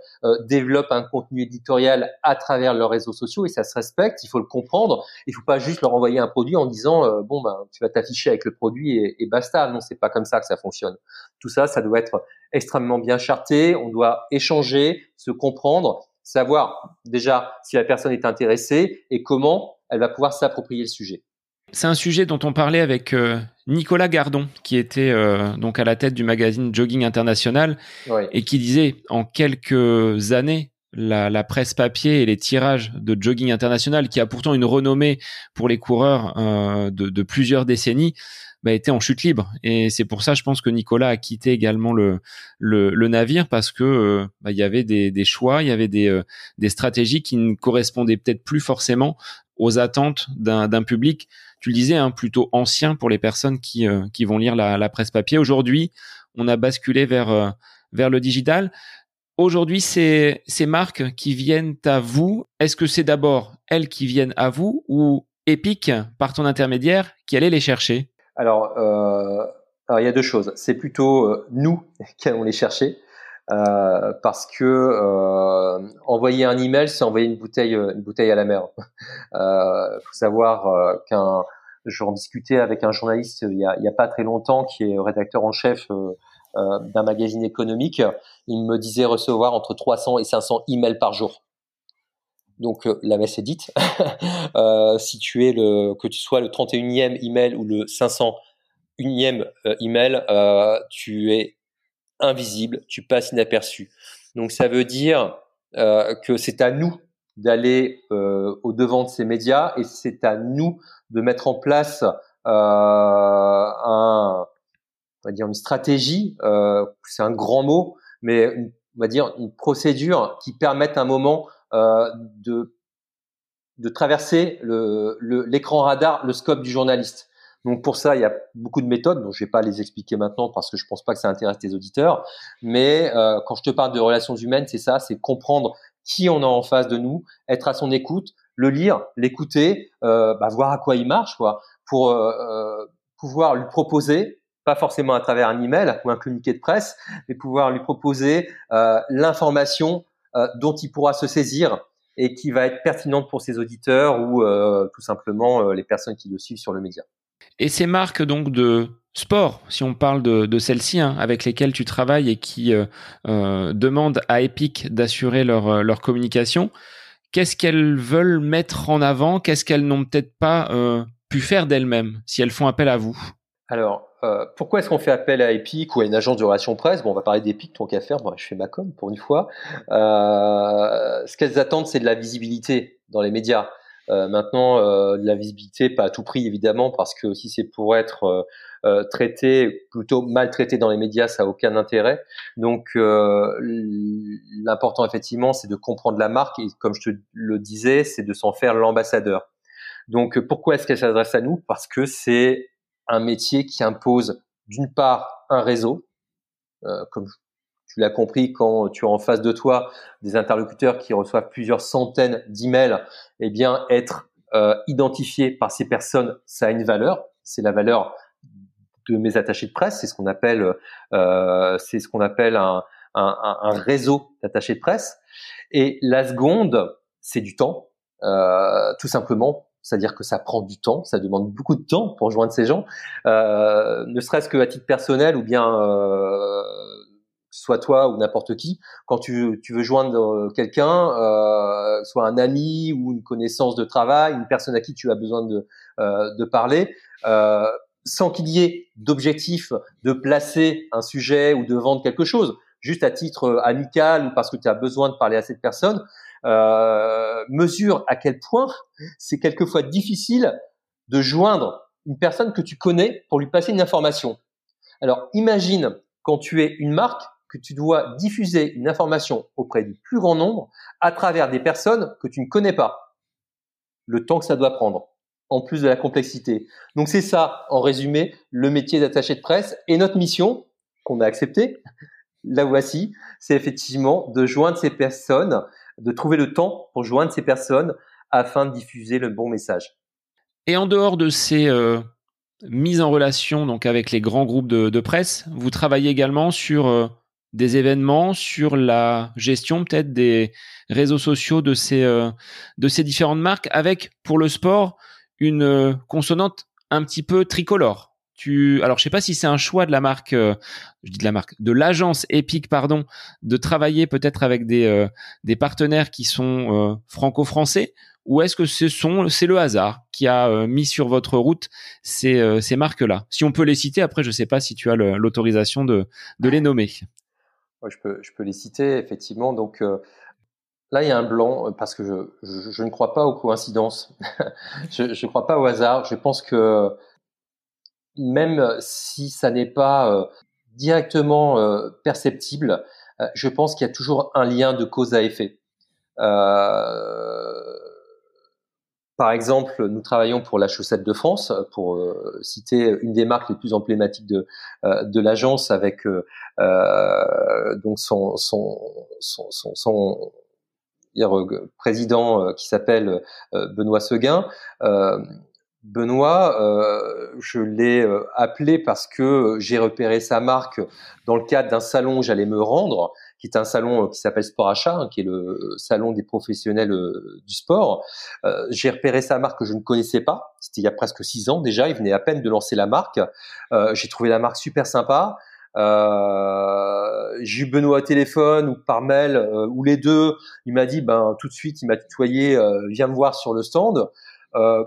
développent un contenu éditorial à travers leurs réseaux sociaux et ça se respecte. Il faut le comprendre. Il faut pas juste leur envoyer un produit en disant bon ben tu vas t'afficher avec le produit et, et basta. Non, c'est pas comme ça que ça fonctionne. Tout ça, ça doit être extrêmement bien charté. On doit échanger, se comprendre savoir déjà si la personne est intéressée et comment elle va pouvoir s'approprier le sujet. C'est un sujet dont on parlait avec euh, Nicolas Gardon, qui était euh, donc à la tête du magazine Jogging International et qui disait en quelques années la, la, presse papier et les tirages de Jogging International, qui a pourtant une renommée pour les coureurs euh, de, de, plusieurs décennies, bah, était en chute libre. Et c'est pour ça, je pense que Nicolas a quitté également le, le, le navire parce que euh, bah, il y avait des, des, choix, il y avait des, euh, des stratégies qui ne correspondaient peut-être plus forcément aux attentes d'un public. Tu le disais, hein, plutôt ancien pour les personnes qui, euh, qui vont lire la, la presse papier. Aujourd'hui, on a basculé vers vers le digital. Aujourd'hui, c'est ces marques qui viennent à vous. Est-ce que c'est d'abord elles qui viennent à vous ou Epic, par ton intermédiaire, qui allait les chercher? Alors, euh, il y a deux choses. C'est plutôt euh, nous qui allons les chercher. Euh, parce que euh, envoyer un email, c'est envoyer une bouteille, une bouteille à la mer. Euh, faut savoir qu'un, j'en discutais avec un journaliste il y, a, il y a pas très longtemps, qui est rédacteur en chef d'un magazine économique. Il me disait recevoir entre 300 et 500 emails par jour. Donc euh, la messe est dite. euh, si tu es le, que tu sois le 31e email ou le 501e euh, email, tu es invisible, tu passes inaperçu. Donc ça veut dire que c'est à nous d'aller au devant de ces médias et c'est à nous de mettre en place un, on va dire une stratégie. c'est un grand mot, mais on va dire une procédure qui permette un moment de, de traverser l'écran radar, le scope du journaliste. Donc pour ça, il y a beaucoup de méthodes dont je vais pas les expliquer maintenant parce que je pense pas que ça intéresse tes auditeurs. Mais euh, quand je te parle de relations humaines, c'est ça, c'est comprendre qui on a en face de nous, être à son écoute, le lire, l'écouter, euh, bah, voir à quoi il marche, quoi, pour euh, euh pouvoir lui proposer, pas forcément à travers un email ou un communiqué de presse, mais pouvoir lui proposer euh, l'information euh, dont il pourra se saisir et qui va être pertinente pour ses auditeurs ou euh, tout simplement euh, les personnes qui le suivent sur le média. Et ces marques donc de sport, si on parle de, de celles-ci, hein, avec lesquelles tu travailles et qui euh, demandent à Epic d'assurer leur, leur communication, qu'est-ce qu'elles veulent mettre en avant? Qu'est-ce qu'elles n'ont peut-être pas euh, pu faire d'elles-mêmes si elles font appel à vous? Alors, euh, pourquoi est-ce qu'on fait appel à Epic ou à une agence de relations presse? Bon, on va parler d'Epic, tant qu'à faire. Bon, je fais ma com pour une fois. Euh, ce qu'elles attendent, c'est de la visibilité dans les médias. Euh, maintenant, euh, de la visibilité, pas à tout prix évidemment, parce que si c'est pour être euh, traité, plutôt maltraité dans les médias, ça a aucun intérêt. Donc, l'important effectivement, c'est de comprendre la marque et, comme je te le disais, c'est de s'en faire l'ambassadeur. Donc, pourquoi est-ce qu'elle s'adresse à nous? Parce que c'est un métier qui impose d'une part un réseau, euh, comme tu l'as compris, quand tu as en face de toi des interlocuteurs qui reçoivent plusieurs centaines d'emails, eh bien être euh, identifié par ces personnes, ça a une valeur. C'est la valeur de mes attachés de presse. C'est ce qu'on appelle, euh, c'est ce qu'on appelle un, un, un réseau d'attachés de presse. Et la seconde, c'est du temps, euh, tout simplement c'est-à-dire que ça prend du temps, ça demande beaucoup de temps pour joindre ces gens, euh, ne serait-ce que à titre personnel ou bien euh, soit toi ou n'importe qui, quand tu, tu, veux joindre euh, quelqu'un, euh, soit un ami ou une connaissance de travail, une personne à qui tu as besoin de, euh, de parler, euh, sans qu'il y ait d'objectif de placer un sujet ou de vendre quelque chose, juste à titre amical ou parce que tu as besoin de parler à cette personne, euh, mesure à quel point c'est quelquefois difficile de joindre une personne que tu connais pour lui passer une information. Alors imagine quand tu es une marque que tu dois diffuser une information auprès du plus grand nombre à travers des personnes que tu ne connais pas. Le temps que ça doit prendre, en plus de la complexité. Donc c'est ça, en résumé, le métier d'attaché de presse et notre mission qu'on a acceptée. La voici, c'est effectivement de joindre ces personnes, de trouver le temps pour joindre ces personnes afin de diffuser le bon message. Et en dehors de ces euh, mises en relation donc avec les grands groupes de, presse, vous travaillez également sur euh, des événements, sur la gestion peut-être des réseaux sociaux de ces euh, de ces différentes marques, avec pour le sport une consonante un petit peu tricolore. Tu, alors je sais pas si c'est un choix de la marque, je dis de la marque, de l'agence Epic pardon, de travailler peut-être avec des des partenaires qui sont franco-français ou est-ce que ce sont c'est le hasard qui a euh, mis sur votre route ces, euh, ces marques-là? Si on peut les citer, après je sais pas si tu as l'autorisation de, de les nommer. je, peux, je peux les citer effectivement. Donc euh, là il y a un blanc parce que je, je, ne crois pas aux coïncidences. je ne crois pas au hasard. Je pense que même si ça n'est pas directement perceptible, je pense qu'il y a toujours un lien de cause à effet. Euh, par exemple, nous travaillons pour la Chaussette de France, pour euh, citer une des marques les plus emblématiques de, euh, de l'agence, avec euh, donc son, son, son président qui s'appelle Benoît Seguin. Benoît, je l'ai appelé parce que j'ai repéré sa marque dans le cadre d'un salon où j'allais me rendre qui est un salon euh, qui s'appelle Sport Achat, hein, qui est le salon des professionnels euh, du sport. Euh, j'ai repéré sa marque que je ne connaissais pas. C'était il y a presque six ans déjà. Il venait à peine de lancer la marque. j'ai trouvé la marque super sympa. j'ai eu Benoît au téléphone ou par mail ou les deux. Il m'a dit, ben tout de suite, il m'a tutoyé, viens me voir sur le stand.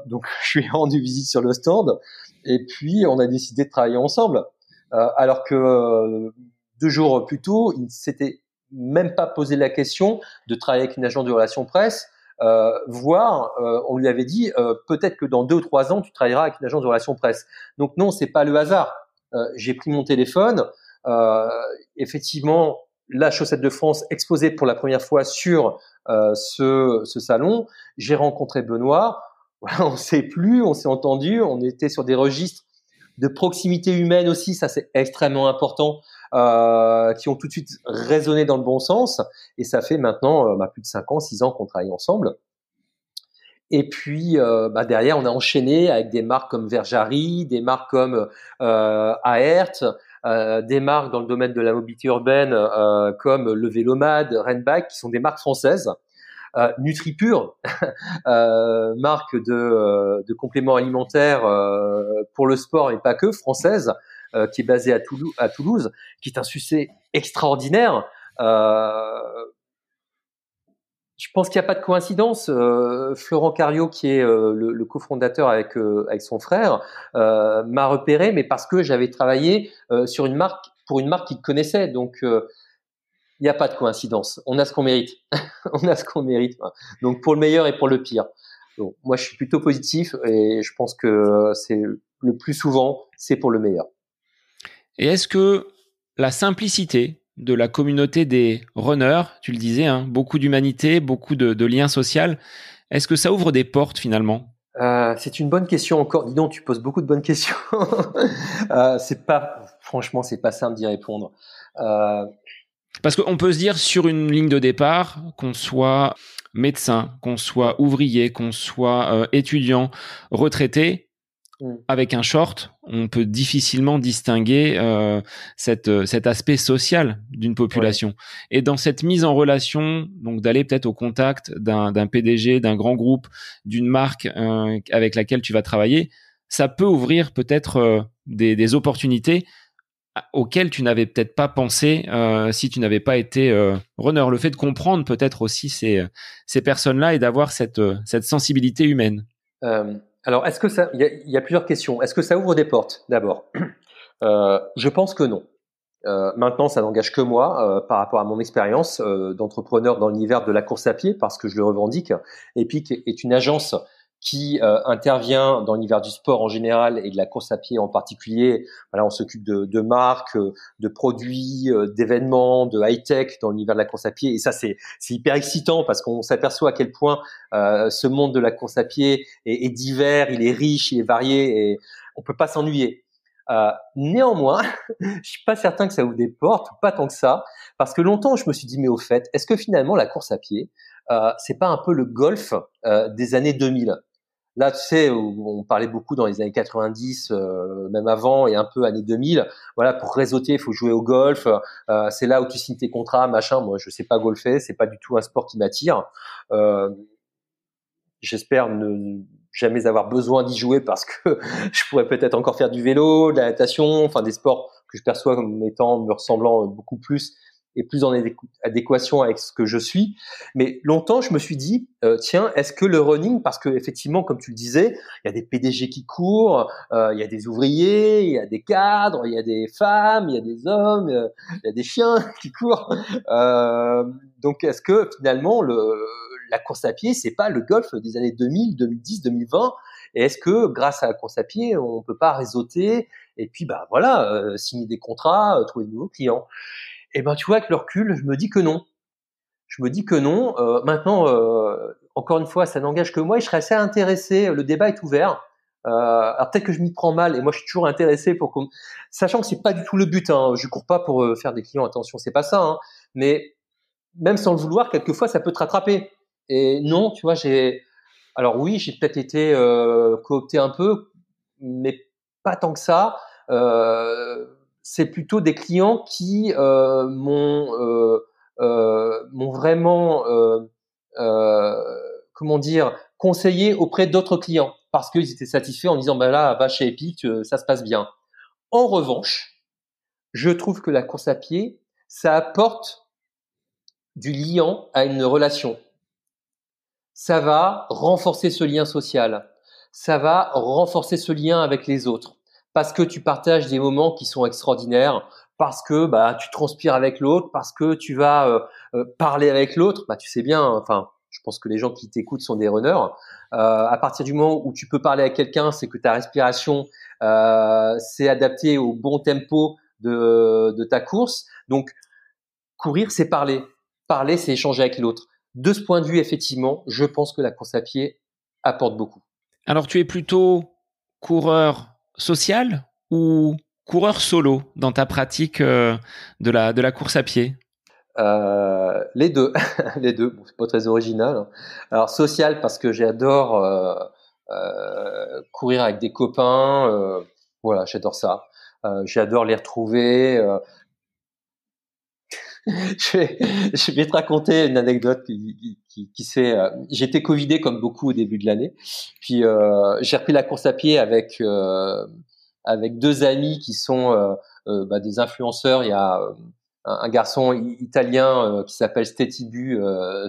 Donc je suis rendu visite sur le stand et puis on a décidé de travailler ensemble. alors que deux jours plus tôt, il s'était même pas posé la question de travailler avec une agence de relations presse, euh, voire euh, on lui avait dit euh, peut-être que dans deux ou trois ans tu travailleras avec une agence de relations presse. Donc non, c'est pas le hasard. Euh, j'ai pris mon téléphone, euh, effectivement la chaussette de France exposée pour la première fois sur ce, ce, salon. J'ai rencontré Benoît. Voilà, on s'est plus, on s'est entendu, on était sur des registres de proximité humaine aussi, ça c'est extrêmement important. Euh, qui ont tout de suite résonné dans le bon sens. Et ça fait maintenant euh, bah, plus de 5 ans, 6 ans qu'on travaille ensemble. Et puis euh, bah, derrière, on a enchaîné avec des marques comme Verjari, des marques comme euh, Aert, des marques dans le domaine de la mobilité urbaine comme le Vélomad, Renback, qui sont des marques françaises. Euh, NutriPure, marque de, de compléments alimentaires pour le sport et pas que, française, euh, qui est basé à Toulouse, qui est un succès extraordinaire. Euh, je pense qu'il n'y a pas de coïncidence. Euh, Florent Cario, qui est le, cofondateur avec avec son frère, m'a repéré, mais parce que j'avais travaillé sur une marque pour une marque qu'il connaissait. Donc il n'y a pas de coïncidence. On a ce qu'on mérite. On a ce qu'on mérite. Donc pour le meilleur et pour le pire. Donc, moi, je suis plutôt positif et je pense que c'est le plus souvent, c'est pour le meilleur. Et est-ce que la simplicité de la communauté des runners, tu le disais, hein, beaucoup d'humanité, beaucoup de, liens sociaux, est-ce que ça ouvre des portes finalement? Euh, c'est une bonne question encore. Dis donc, tu poses beaucoup de bonnes questions. euh, c'est pas, franchement, c'est pas simple d'y répondre. Euh... Parce qu'on peut se dire sur une ligne de départ, qu'on soit médecin, qu'on soit ouvrier, qu'on soit euh, étudiant, retraité, Mm. Avec un short, on peut difficilement distinguer euh, cette, euh, cet aspect social d'une population. Et dans cette mise en relation, donc d'aller peut-être au contact d'un PDG, d'un grand groupe, d'une marque euh, avec laquelle tu vas travailler, ça peut ouvrir peut-être des, des, opportunités auxquelles tu n'avais peut-être pas pensé euh, si tu n'avais pas été runner. Le fait de comprendre peut-être aussi ces, ces personnes-là et d'avoir cette, cette sensibilité humaine. Alors, est-ce que ça, il y, a plusieurs questions. Est-ce que ça ouvre des portes d'abord? Euh, Je pense que non. Euh, maintenant, ça n'engage que moi euh, par rapport à mon expérience euh, d'entrepreneur dans l'univers de la course à pied, parce que je le revendique. Epic est une agence qui euh, intervient dans l'univers du sport en général et de la course à pied en particulier. Voilà, on s'occupe de, de, marques, de produits, d'événements, de high tech dans l'univers de la course à pied. Et ça, c'est hyper excitant parce qu'on s'aperçoit à quel point ce monde de la course à pied est, est divers, il est riche, il est varié et on peut pas s'ennuyer. Euh, néanmoins, je suis pas certain que ça ouvre des portes, pas tant que ça, parce que longtemps je me suis dit mais au fait, est-ce que finalement la course à pied, euh, c'est pas un peu le golf euh, des années 2000 Là, tu sais, on parlait beaucoup dans les années 90, euh, même avant, et un peu années 2000. Voilà, pour réseauter, il faut jouer au golf. Euh, c'est là où tu signes tes contrats, machin. Moi, je sais pas golfer, c'est pas du tout un sport qui m'attire. Euh, J'espère ne jamais avoir besoin d'y jouer parce que je pourrais peut-être encore faire du vélo, de la natation, enfin des sports que je perçois comme étant me ressemblant beaucoup plus et plus en adéquation avec ce que je suis. Mais longtemps, je me suis dit, euh, tiens, est-ce que le running, parce que effectivement, comme tu le disais, il y a des PDG qui courent, euh, il y a des ouvriers, il y a des cadres, il y a des femmes, il y a des hommes, euh, il y a des chiens qui courent. donc, est-ce que finalement le la course à pied, c'est pas le golf des années 2000, 2010, 2020. Et est-ce que grâce à la course à pied, on peut pas réseauter et puis bah voilà, euh, signer des contrats, euh, trouver de nouveaux clients? Eh ben tu vois avec le recul, je me dis que non. Je me dis que non. Euh, maintenant, encore une fois, ça n'engage que moi. Je serais assez intéressé. Le débat est ouvert. alors peut-être que je m'y prends mal et moi je suis toujours intéressé pour qu'on, sachant que c'est pas du tout le but. Hein, je cours pas pour faire des clients. Attention, c'est pas ça. Hein, mais même sans le vouloir, quelquefois ça peut te rattraper. Et non, tu vois, j'ai. Alors oui, j'ai peut-être été euh, coopté un peu, mais pas tant que ça. Euh, c'est plutôt des clients qui euh, m'ont euh, euh, m'ont vraiment comment dire conseillé auprès d'autres clients. Parce qu'ils étaient satisfaits en disant bah là va chez Epic ça se passe bien. En revanche, je trouve que la course à pied ça apporte du liant à une relation. Ça va renforcer ce lien social, ça va renforcer ce lien avec les autres, parce que tu partages des moments qui sont extraordinaires, parce que bah tu transpires avec l'autre, parce que tu vas euh, euh, parler avec l'autre, bah tu sais bien, enfin je pense que les gens qui t'écoutent sont des runners. Euh, à partir du moment où tu peux parler à quelqu'un, c'est que ta respiration euh, c'est adapté au bon tempo de ta course. Donc courir, c'est parler. Parler, c'est échanger avec l'autre de ce point de vue, effectivement, je pense que la course à pied apporte beaucoup. Alors, tu es plutôt coureur social ou coureur solo dans ta pratique euh, de la, de la course à pied? Euh, les deux, les deux. C'est pas très original. Hein. Alors social parce que j'adore euh, courir avec des copains. voilà, j'adore ça. j'adore les retrouver. je, vais, je vais te raconter une anecdote qui, qui, qui s'est. Euh, J'étais covidé comme beaucoup au début de l'année, puis euh, j'ai repris la course à pied avec euh, avec deux amis qui sont euh, euh, bah, des influenceurs. Il y a un garçon italien qui s'appelle Stetibu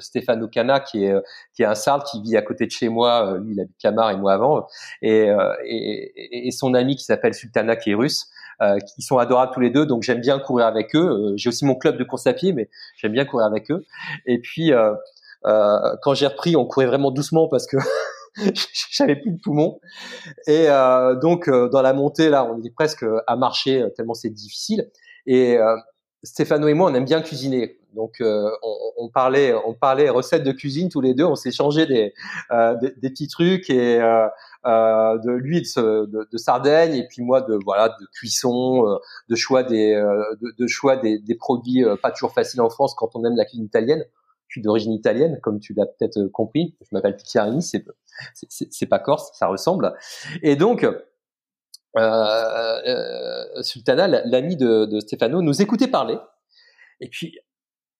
Stefano Cana, qui est qui est un sarde qui vit à côté de chez moi. lui, il habite Camar et moi avant, et, et, et son ami qui s'appelle Sultana, qui est russe. Euh, qui sont adorables tous les deux. Donc j'aime bien courir avec eux. Euh, j'ai aussi mon club de course à pied, mais j'aime bien courir avec eux. Et puis euh, quand j'ai repris, on courait vraiment doucement parce que j'avais plus de poumons. Et donc dans la montée là, on était presque à marcher tellement c'est difficile. Et Stéphano et moi, on aime bien cuisiner. Donc, on, on, parlait, on parlait recettes de cuisine tous les deux. On changé des, des, des, petits trucs et euh, de lui de, de, Sardaigne et puis moi de voilà de cuisson, euh, de choix des euh, de, choix des, des produits pas toujours faciles en France quand on aime la cuisine italienne. Je suis d'origine italienne, comme tu l'as peut-être compris. Je m'appelle Picciarini, c'est c'est pas corse, ça ressemble. Et donc euh, Sultana, l'amie de, de Stefano, nous écoutait parler. Et puis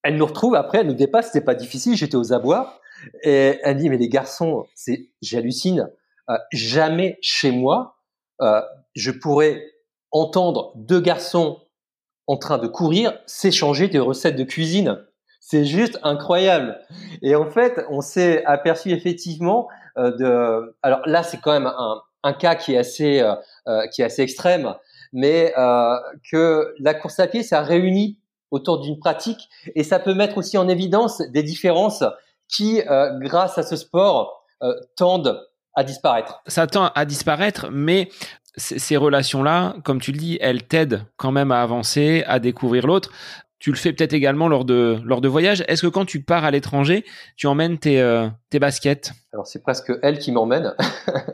elle nous retrouve après, elle nous dépasse, c'était pas difficile, j'étais aux abois. Et elle dit, mais les garçons, c'est, j'hallucine. Euh, jamais chez moi, euh, je pourrais entendre deux garçons en train de courir s'échanger des recettes de cuisine. C'est juste incroyable. Et en fait, on s'est aperçu effectivement euh, de. Alors là, c'est quand même un, cas qui est assez euh, qui est assez extrême, mais que la course à pied, ça réunit autour d'une pratique et ça peut mettre aussi en évidence des différences qui, grâce à ce sport, tendent à disparaître. Ça tend à disparaître, mais ces relations-là, comme tu le dis, elles t'aident quand même à avancer, à découvrir l'autre. Tu le fais peut-être également lors de lors de voyages. Est-ce que quand tu pars à l'étranger, tu emmènes tes euh, tes baskets? Alors c'est presque elle qui m'emmène.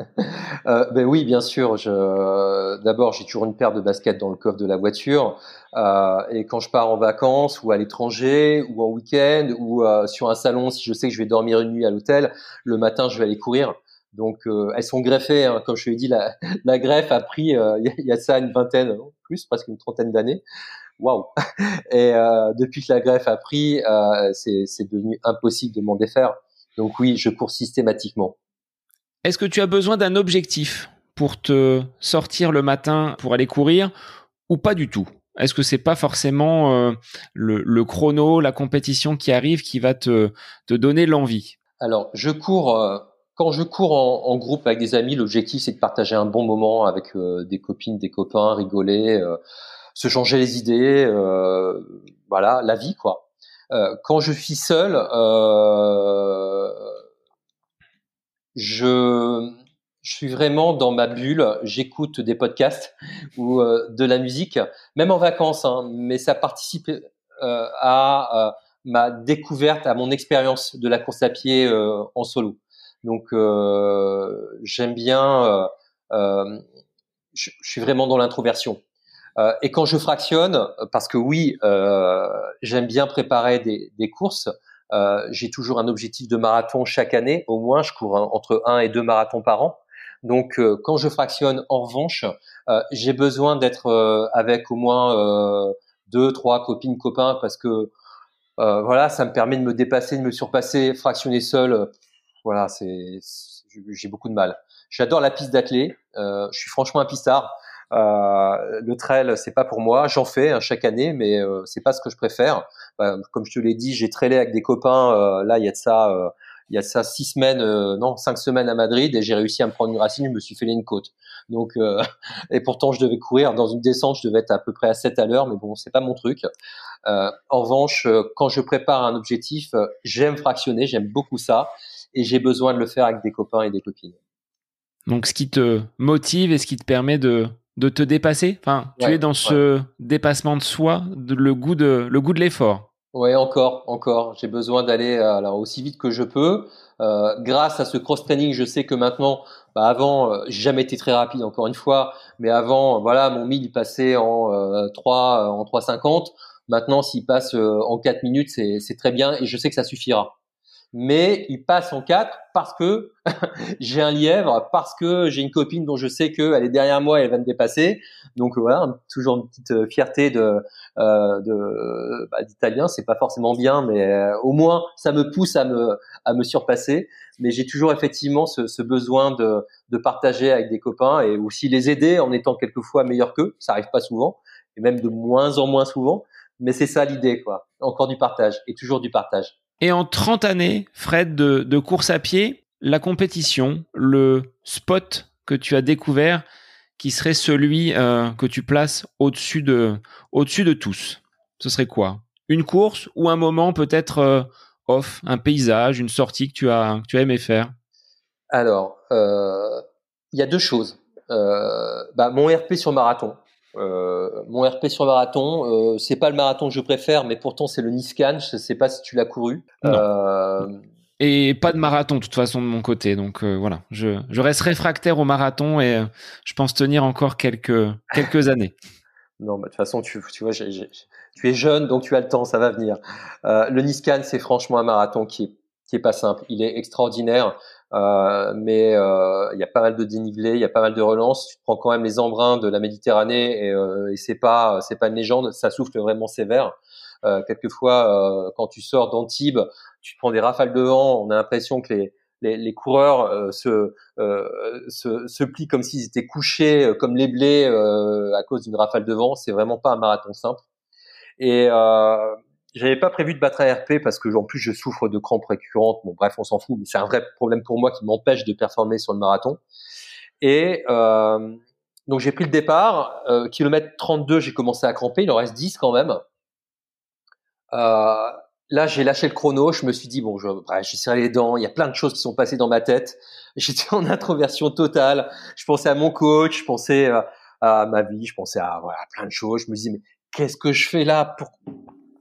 euh, ben oui, bien sûr. Je d'abord j'ai toujours une paire de baskets dans le coffre de la voiture. Euh, et quand je pars en vacances ou à l'étranger ou en week-end ou sur un salon, si je sais que je vais dormir une nuit à l'hôtel, le matin je vais aller courir. Donc euh, elles sont greffées, hein. comme je l'ai dit, la, la greffe a pris euh, il y, a ça une vingtaine, plus presque une trentaine d'années. Waouh Et euh, depuis que la greffe a pris, c'est devenu impossible de m'en défaire. Donc oui, je cours systématiquement. Est-ce que tu as besoin d'un objectif pour te sortir le matin pour aller courir ou pas du tout? Est-ce que c'est pas forcément le, le, chrono, la compétition qui arrive qui va te, te donner l'envie? Alors, je cours quand je cours en, en groupe avec des amis, l'objectif c'est de partager un bon moment avec euh, des copines, des copains, rigoler, euh, se changer les idées, euh, voilà, la vie quoi. Euh, quand je suis seul, je je suis vraiment dans ma bulle. J'écoute des podcasts ou de la musique, même en vacances, hein, mais ça participe à ma découverte, à mon expérience de la course à pied en solo. Donc euh, j'aime bien, euh, euh, je, suis vraiment dans l'introversion. et quand je fractionne, parce que oui, j'aime bien préparer des, des courses. j'ai toujours un objectif de marathon chaque année, au moins je cours entre un et deux marathons par an. Donc quand je fractionne, en revanche, j'ai besoin d'être avec au moins deux, trois copines, copains, parce que voilà, ça me permet de me dépasser, de me surpasser. Fractionner seul, voilà, c'est j'ai beaucoup de mal. J'adore la piste d'athlée. Euh, je suis franchement un pistard. Euh, le trail, c'est pas pour moi. J'en fais hein, chaque année, mais euh, c'est pas ce que je préfère. Bah, comme je te l'ai dit, j'ai trailé avec des copains. Euh, là, il y a de ça, euh, il y a de ça six semaines, euh, non, cinq semaines à Madrid, et j'ai réussi à me prendre une racine. Je me suis fait une côte. Donc, et pourtant, je devais courir dans une descente. Je devais être à peu près à 7 à l'heure, mais bon, c'est pas mon truc. en revanche, quand je prépare un objectif, j'aime fractionner. J'aime beaucoup ça et j'ai besoin de le faire avec des copains et des copines. Donc, ce qui te motive et ce qui te permet de, de te dépasser? Enfin, tu es dans ce dépassement de soi, de, le goût de le goût de l'effort. Ouais, encore, encore. J'ai besoin d'aller euh, alors aussi vite que je peux. Euh, grâce à ce cross training, je sais que maintenant, bah avant, euh, j'ai jamais été très rapide, encore une fois, mais avant, voilà, mon 1000 il passait en euh, 3 en 3,50. Maintenant, s'il passe en 4 minutes, c'est très bien et je sais que ça suffira mais il passe en quatre parce que j'ai un lièvre, parce que j'ai une copine dont je sais qu'elle est derrière moi et elle va me dépasser. Donc voilà, toujours une petite euh, fierté de euh, de bah, d'italien. C'est pas forcément bien, mais euh, au moins ça me pousse à me à me surpasser. Mais j'ai toujours effectivement ce, ce, besoin de de partager avec des copains et aussi les aider en étant quelquefois meilleur qu'eux. Ça arrive pas souvent et même de moins en moins souvent. Mais c'est ça l'idée, quoi. Encore du partage et toujours du partage. Et en 30 années, Fred, de, course à pied, la compétition, le spot que tu as découvert, qui serait celui euh, que tu places au-dessus de, au-dessus de tous, ce serait quoi? Une course ou un moment peut-être euh, off, un paysage, une sortie que tu as, tu as aimé faire? Alors, euh, il y a deux choses. Bah, mon RP sur marathon. Euh, mon RP sur marathon, euh, c'est pas le marathon que je préfère, mais pourtant c'est le Niscan. Je sais pas si tu l'as couru. Euh... Et pas de marathon de toute façon de mon côté, donc euh, voilà, je, je reste réfractaire au marathon et je pense tenir encore quelques quelques années. Non, bah, de toute façon, tu, tu vois, tu es jeune, donc tu as le temps, ça va venir. le Niscan, c'est franchement un marathon qui est qui est pas simple. Il est extraordinaire. Euh, mais euh, il y a pas mal de dénivelé, il y a pas mal de relances. Tu prends quand même les embruns de la Méditerranée et, euh, et c'est pas c'est pas une légende, ça souffle vraiment sévère. Euh, quelquefois, quand tu sors d'Antibes, tu prends des rafales de vent, on a l'impression que les les, les coureurs se, se, se plient comme s'ils étaient couchés comme les blés à cause d'une rafale de vent. C'est vraiment pas un marathon simple. Et j'avais pas prévu de battre à RP parce que en plus je souffre de crampes récurrentes. Bon bref, on s'en fout, mais c'est un vrai problème pour moi qui m'empêche de performer sur le marathon. Et euh, donc j'ai pris le départ. Euh, kilomètre 32, j'ai commencé à cramper. Il en reste 10 quand même. Euh, là, j'ai lâché le chrono. Je me suis dit bon, je, bref, j'ai serré les dents. Il y a plein de choses qui sont passées dans ma tête. J'étais en introversion totale. Je pensais à mon coach, je pensais euh, à ma vie, je pensais à voilà, plein de choses. Je me disais mais qu'est-ce que je fais là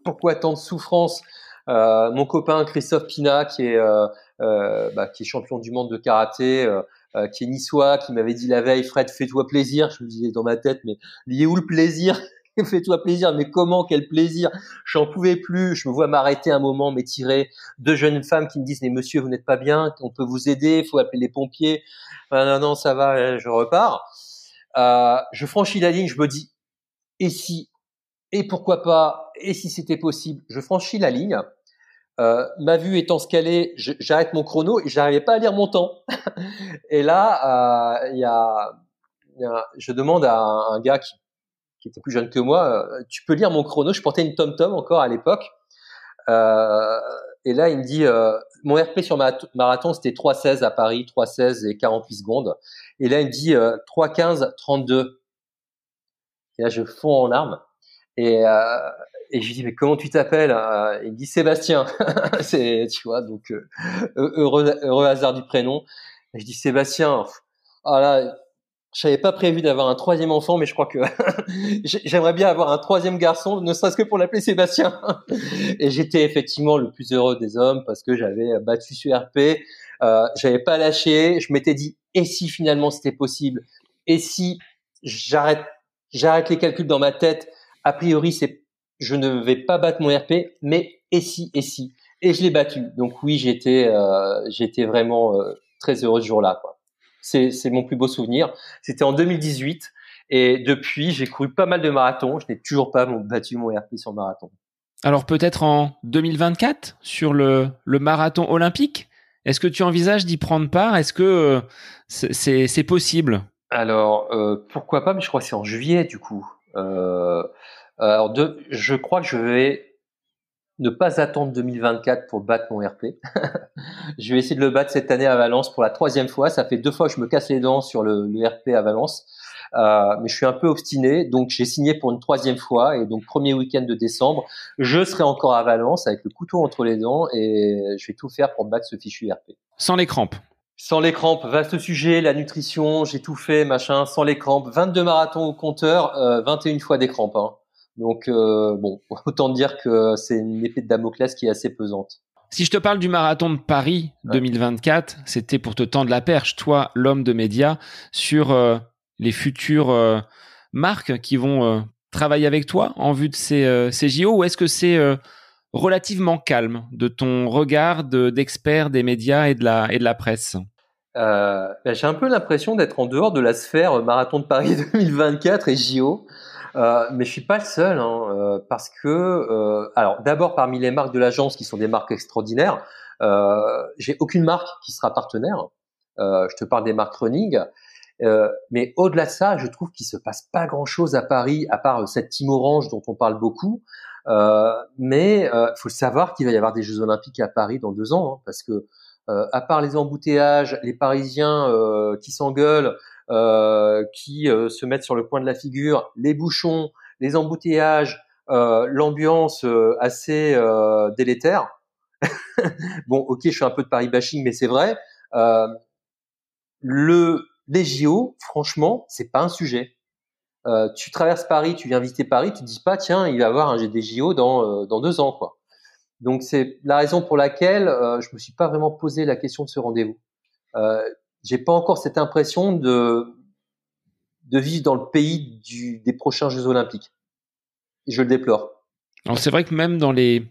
Pourquoi tant de souffrance euh, Mon copain Christophe Pina, qui est euh, euh, bah, qui est champion du monde de karaté, qui est niçois, qui m'avait dit la veille, Fred, fais-toi plaisir. Je me disais dans ma tête, mais il où le plaisir? Fais-toi plaisir, mais comment? Quel plaisir? J'en pouvais plus. Je me vois m'arrêter un moment, m'étirer. Deux jeunes femmes qui me disent, mais monsieur, vous n'êtes pas bien On peut vous aider Il faut appeler les pompiers. Ah, non, non, ça va. Je repars. Je franchis la ligne. Je me dis, et si Et pourquoi pas Et si c'était possible Je franchis la ligne. Euh, ma vue étant scalée, j'arrête mon chrono et j'arrivais pas à lire mon temps. et là, euh, y, a, y, a, je demande à un, gars qui était plus jeune que moi, euh, tu peux lire mon chrono? Je portais une Tom Tom encore à l'époque. Euh, et là, il me dit, euh, mon RP sur marathon, c'était 3,16 à Paris, 3,16 et 48 secondes. Et là, il me dit euh, 3,15, 32. Et là, je fonds en larmes. Et, euh, et je lui dis, mais comment tu t'appelles? Euh, Il me dit Sébastien. c'est, tu vois, donc heureux, heureux hasard du prénom. Et je dis Sébastien. Ah là, je n'avais pas prévu d'avoir un troisième enfant, mais je crois que j'aimerais bien avoir un troisième garçon, ne serait-ce que pour l'appeler Sébastien. Et j'étais effectivement le plus heureux des hommes parce que j'avais battu sur RP, euh, j'avais pas lâché. Je m'étais dit et si finalement c'était possible, et si j'arrête, j'arrête les calculs dans ma tête. A priori, c'est je ne vais pas battre mon RP, mais et si, et si. Et je l'ai battu. Donc oui, j'étais, euh, j'étais vraiment euh, très heureux ce jour-là. Quoi. C'est mon plus beau souvenir. C'était en 2018. Et depuis, j'ai couru pas mal de marathons. Je n'ai toujours pas battu mon RP sur marathon. Alors peut-être en 2024 sur le, le marathon olympique Est-ce que tu envisages d'y prendre part? Est-ce que euh, c'est possible? Alors euh, pourquoi pas Mais je crois que c'est en juillet du coup. Euh, alors de, je crois que je vais ne pas attendre 2024 pour battre mon RP. je vais essayer de le battre cette année à Valence pour la troisième fois. Ça fait deux fois que je me casse les dents sur le, RP à Valence. Euh, mais je suis un peu obstiné, donc j'ai signé pour une troisième fois et donc premier week-end de décembre, je serai encore à Valence avec le couteau entre les dents et je vais tout faire pour battre ce fichu RP. Sans les crampes. Sans les crampes, vaste sujet, la nutrition, j'ai tout fait, machin, sans les crampes, 22 marathons au compteur, euh, 21 fois des crampes. Hein. Donc euh, bon, autant dire que c'est une épée de Damoclès qui est assez pesante. Si je te parle du marathon de Paris 2024, c'était pour te tendre la perche, toi, l'homme de médias, sur euh, les futures euh, marques qui vont travailler avec toi en vue de ces, ces JO, ou est-ce que c'est relativement calme de ton regard d'expert des médias et de la, et de la presse ben, J'ai un peu l'impression d'être en dehors de la sphère marathon de Paris 2024 et JO. Euh, mais je suis pas le seul, hein, euh, parce que, euh, alors d'abord parmi les marques de l'agence qui sont des marques extraordinaires, euh, j'ai aucune marque qui sera partenaire. je te parle des marques running, mais au-delà de ça, je trouve qu'il se passe pas grand-chose à Paris, à part cette team orange dont on parle beaucoup. Mais il faut savoir qu'il va y avoir des Jeux Olympiques à Paris dans deux ans, hein, parce que à part les embouteillages, les Parisiens qui s'engueulent, euh, qui euh, se mettent sur le point de la figure, les bouchons, les embouteillages, euh, l'ambiance assez délétère. bon, ok, je suis un peu de Paris bashing, mais c'est vrai. le les JO, franchement, c'est pas un sujet. Euh, tu traverses Paris, tu viens visiter Paris, tu te dis pas tiens, il va y avoir un des JO dans dans deux ans quoi. Donc c'est la raison pour laquelle euh, je me suis pas vraiment posé la question de ce rendez-vous. Euh, j'ai pas encore cette impression de de vivre dans le pays du, des prochains Jeux Olympiques. je le déplore. Alors c'est vrai que même dans les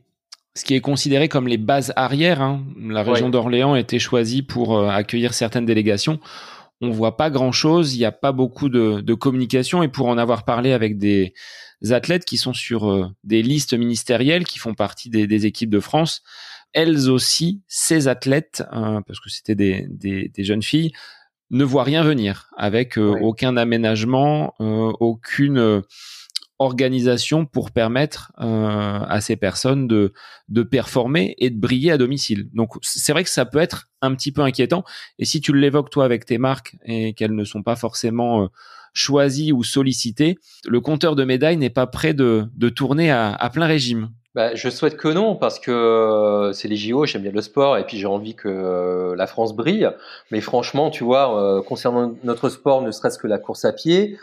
ce qui est considéré comme les bases arrières, hein, la région d'Orléans a été choisie pour euh, accueillir certaines délégations. On voit pas grand chose, il n'y a pas beaucoup de, de, communication. Et pour en avoir parlé avec des athlètes qui sont sur euh, des listes ministérielles qui font partie des, des équipes de France, elles aussi, ces athlètes, euh, parce que c'était des, des, des, jeunes filles, ne voient rien venir avec euh, aucun aménagement, euh, aucune organisation pour permettre euh, à ces personnes de, de performer et de briller à domicile. Donc c'est vrai que ça peut être un petit peu inquiétant. Et si tu l'évoques toi avec tes marques et qu'elles ne sont pas forcément euh, choisies ou sollicitées, le compteur de médailles n'est pas prêt de, de tourner à, plein régime. Bah, je souhaite que non, parce que euh, c'est les JO, j'aime bien le sport, et puis j'ai envie que la France brille. Mais franchement, tu vois, concernant notre sport, ne serait-ce que la course à pied,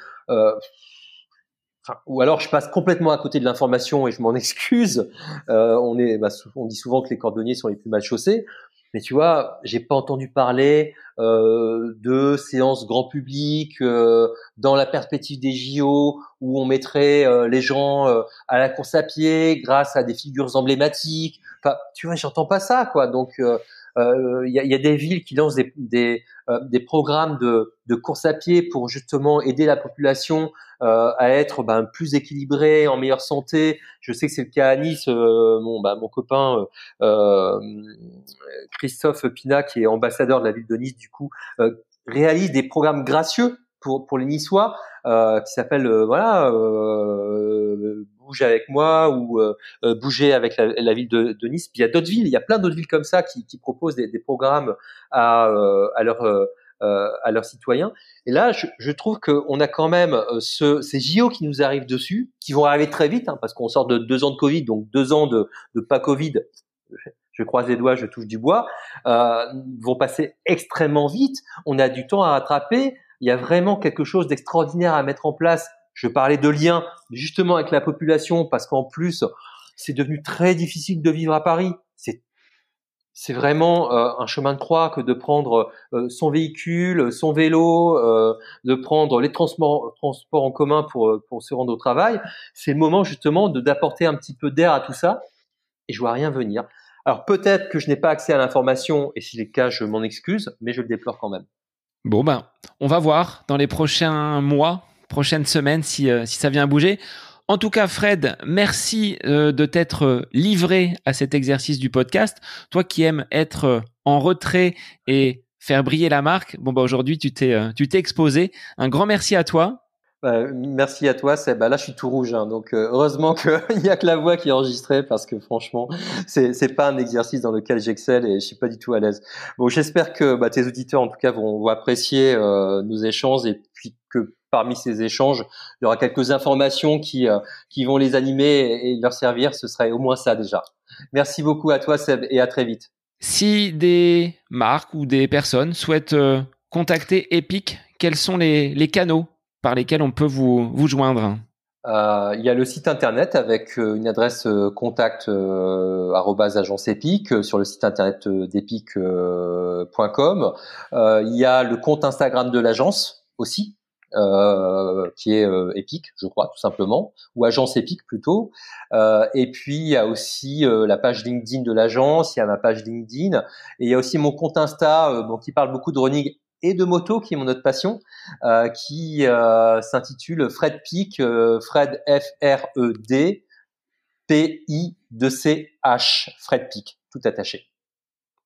ou alors je passe complètement à côté de l'information et je m'en excuse. on est, bah, on dit souvent que les cordonniers sont les plus mal chaussés. Mais tu vois, j'ai pas entendu parler euh, de séances grand public euh, dans la perspective des JO où on mettrait euh, les gens euh, à la course à pied grâce à des figures emblématiques. Enfin, tu vois, j'entends pas ça, quoi. Donc, euh, euh, il y, a, y, a, des villes qui lancent des, des, euh, des programmes de, de, course à pied pour justement aider la population euh, à être ben, plus équilibrée, en meilleure santé. Je sais que c'est le cas à Nice. mon, ben, mon copain Christophe Pina, qui est ambassadeur de la ville de Nice, du coup, réalise des programmes gracieux pour, pour les Niçois euh, qui s'appelle euh, voilà euh, bouger avec moi ou euh, bouger avec la, ville de, Nice. Il y a d'autres villes, il y a plein d'autres villes comme ça qui, qui proposent des, des, programmes à, à leurs à leurs citoyens. Et là, je, je trouve qu'on a quand même ce, ces JO qui nous arrivent dessus, qui vont arriver très vite, hein, parce qu'on sort de deux ans de Covid, donc deux ans de, de pas Covid je croise les doigts, je touche du bois, euh, vont passer extrêmement vite. On a du temps à rattraper il y a vraiment quelque chose d'extraordinaire à mettre en place. Je parlais de lien justement avec la population parce qu'en plus, c'est devenu très difficile de vivre à Paris. C'est c'est vraiment euh, un chemin de croix que de prendre euh, son véhicule, son vélo, euh, de prendre les transports, transports en commun pour, pour se rendre au travail. C'est le moment justement de d'apporter un petit peu d'air à tout ça. Et je vois rien venir. Alors peut-être que je n'ai pas accès à l'information, et si c'est le cas, je m'en excuse, mais je le déplore quand même. Bon ben, on va voir dans les prochains mois, prochaines semaines si, euh, si ça vient à bouger. En tout cas, Fred, merci euh, de t'être livré à cet exercice du podcast. Toi qui aimes être en retrait et faire briller la marque, bon bah aujourd'hui tu t'es euh, tu t'es exposé. Un grand merci à toi. Bah, merci à toi, Seb. Bah, là, je suis tout rouge, hein, donc euh, heureusement qu'il n'y a que la voix qui est enregistrée parce que franchement, c'est c'est pas un exercice dans lequel j'excelle et je suis pas du tout à l'aise. Bon, j'espère que bah, tes auditeurs, en tout cas, vont, vont apprécier euh, nos échanges et puis que parmi ces échanges, il y aura quelques informations qui euh, qui vont les animer et leur servir. Ce serait au moins ça déjà. Merci beaucoup à toi, Seb, et à très vite. Si des marques ou des personnes souhaitent contacter Epic, quels sont les, les canaux par lesquels on peut vous, vous joindre? Euh, il y a le site internet avec euh, une adresse euh, contact euh, agence Epic sur le site internet d'epic.com. il y a le compte Instagram de l'agence aussi, qui est Epic, je crois, tout simplement, ou agence Epic plutôt. et puis il y a aussi la page LinkedIn de l'agence, il y a ma page LinkedIn, et il y a aussi mon compte Insta, bon, qui parle beaucoup de running et de moto, qui est mon autre passion, euh, qui euh, s'intitule Fred euh, Fred F-R-E-D, P-I-D-C-H, Fred Peak, tout attaché.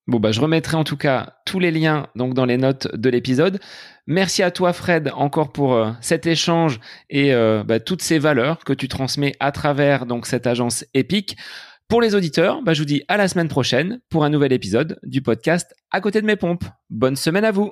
Bon bah je remettrai en tout cas tous les liens donc dans les notes de l'épisode. Merci à toi Fred encore pour euh, cet échange et euh, bah, toutes ces valeurs que tu transmets à travers donc cette agence épique. Pour les auditeurs, bah, je vous dis à la semaine prochaine pour un nouvel épisode du podcast À côté de mes pompes. Bonne semaine à vous.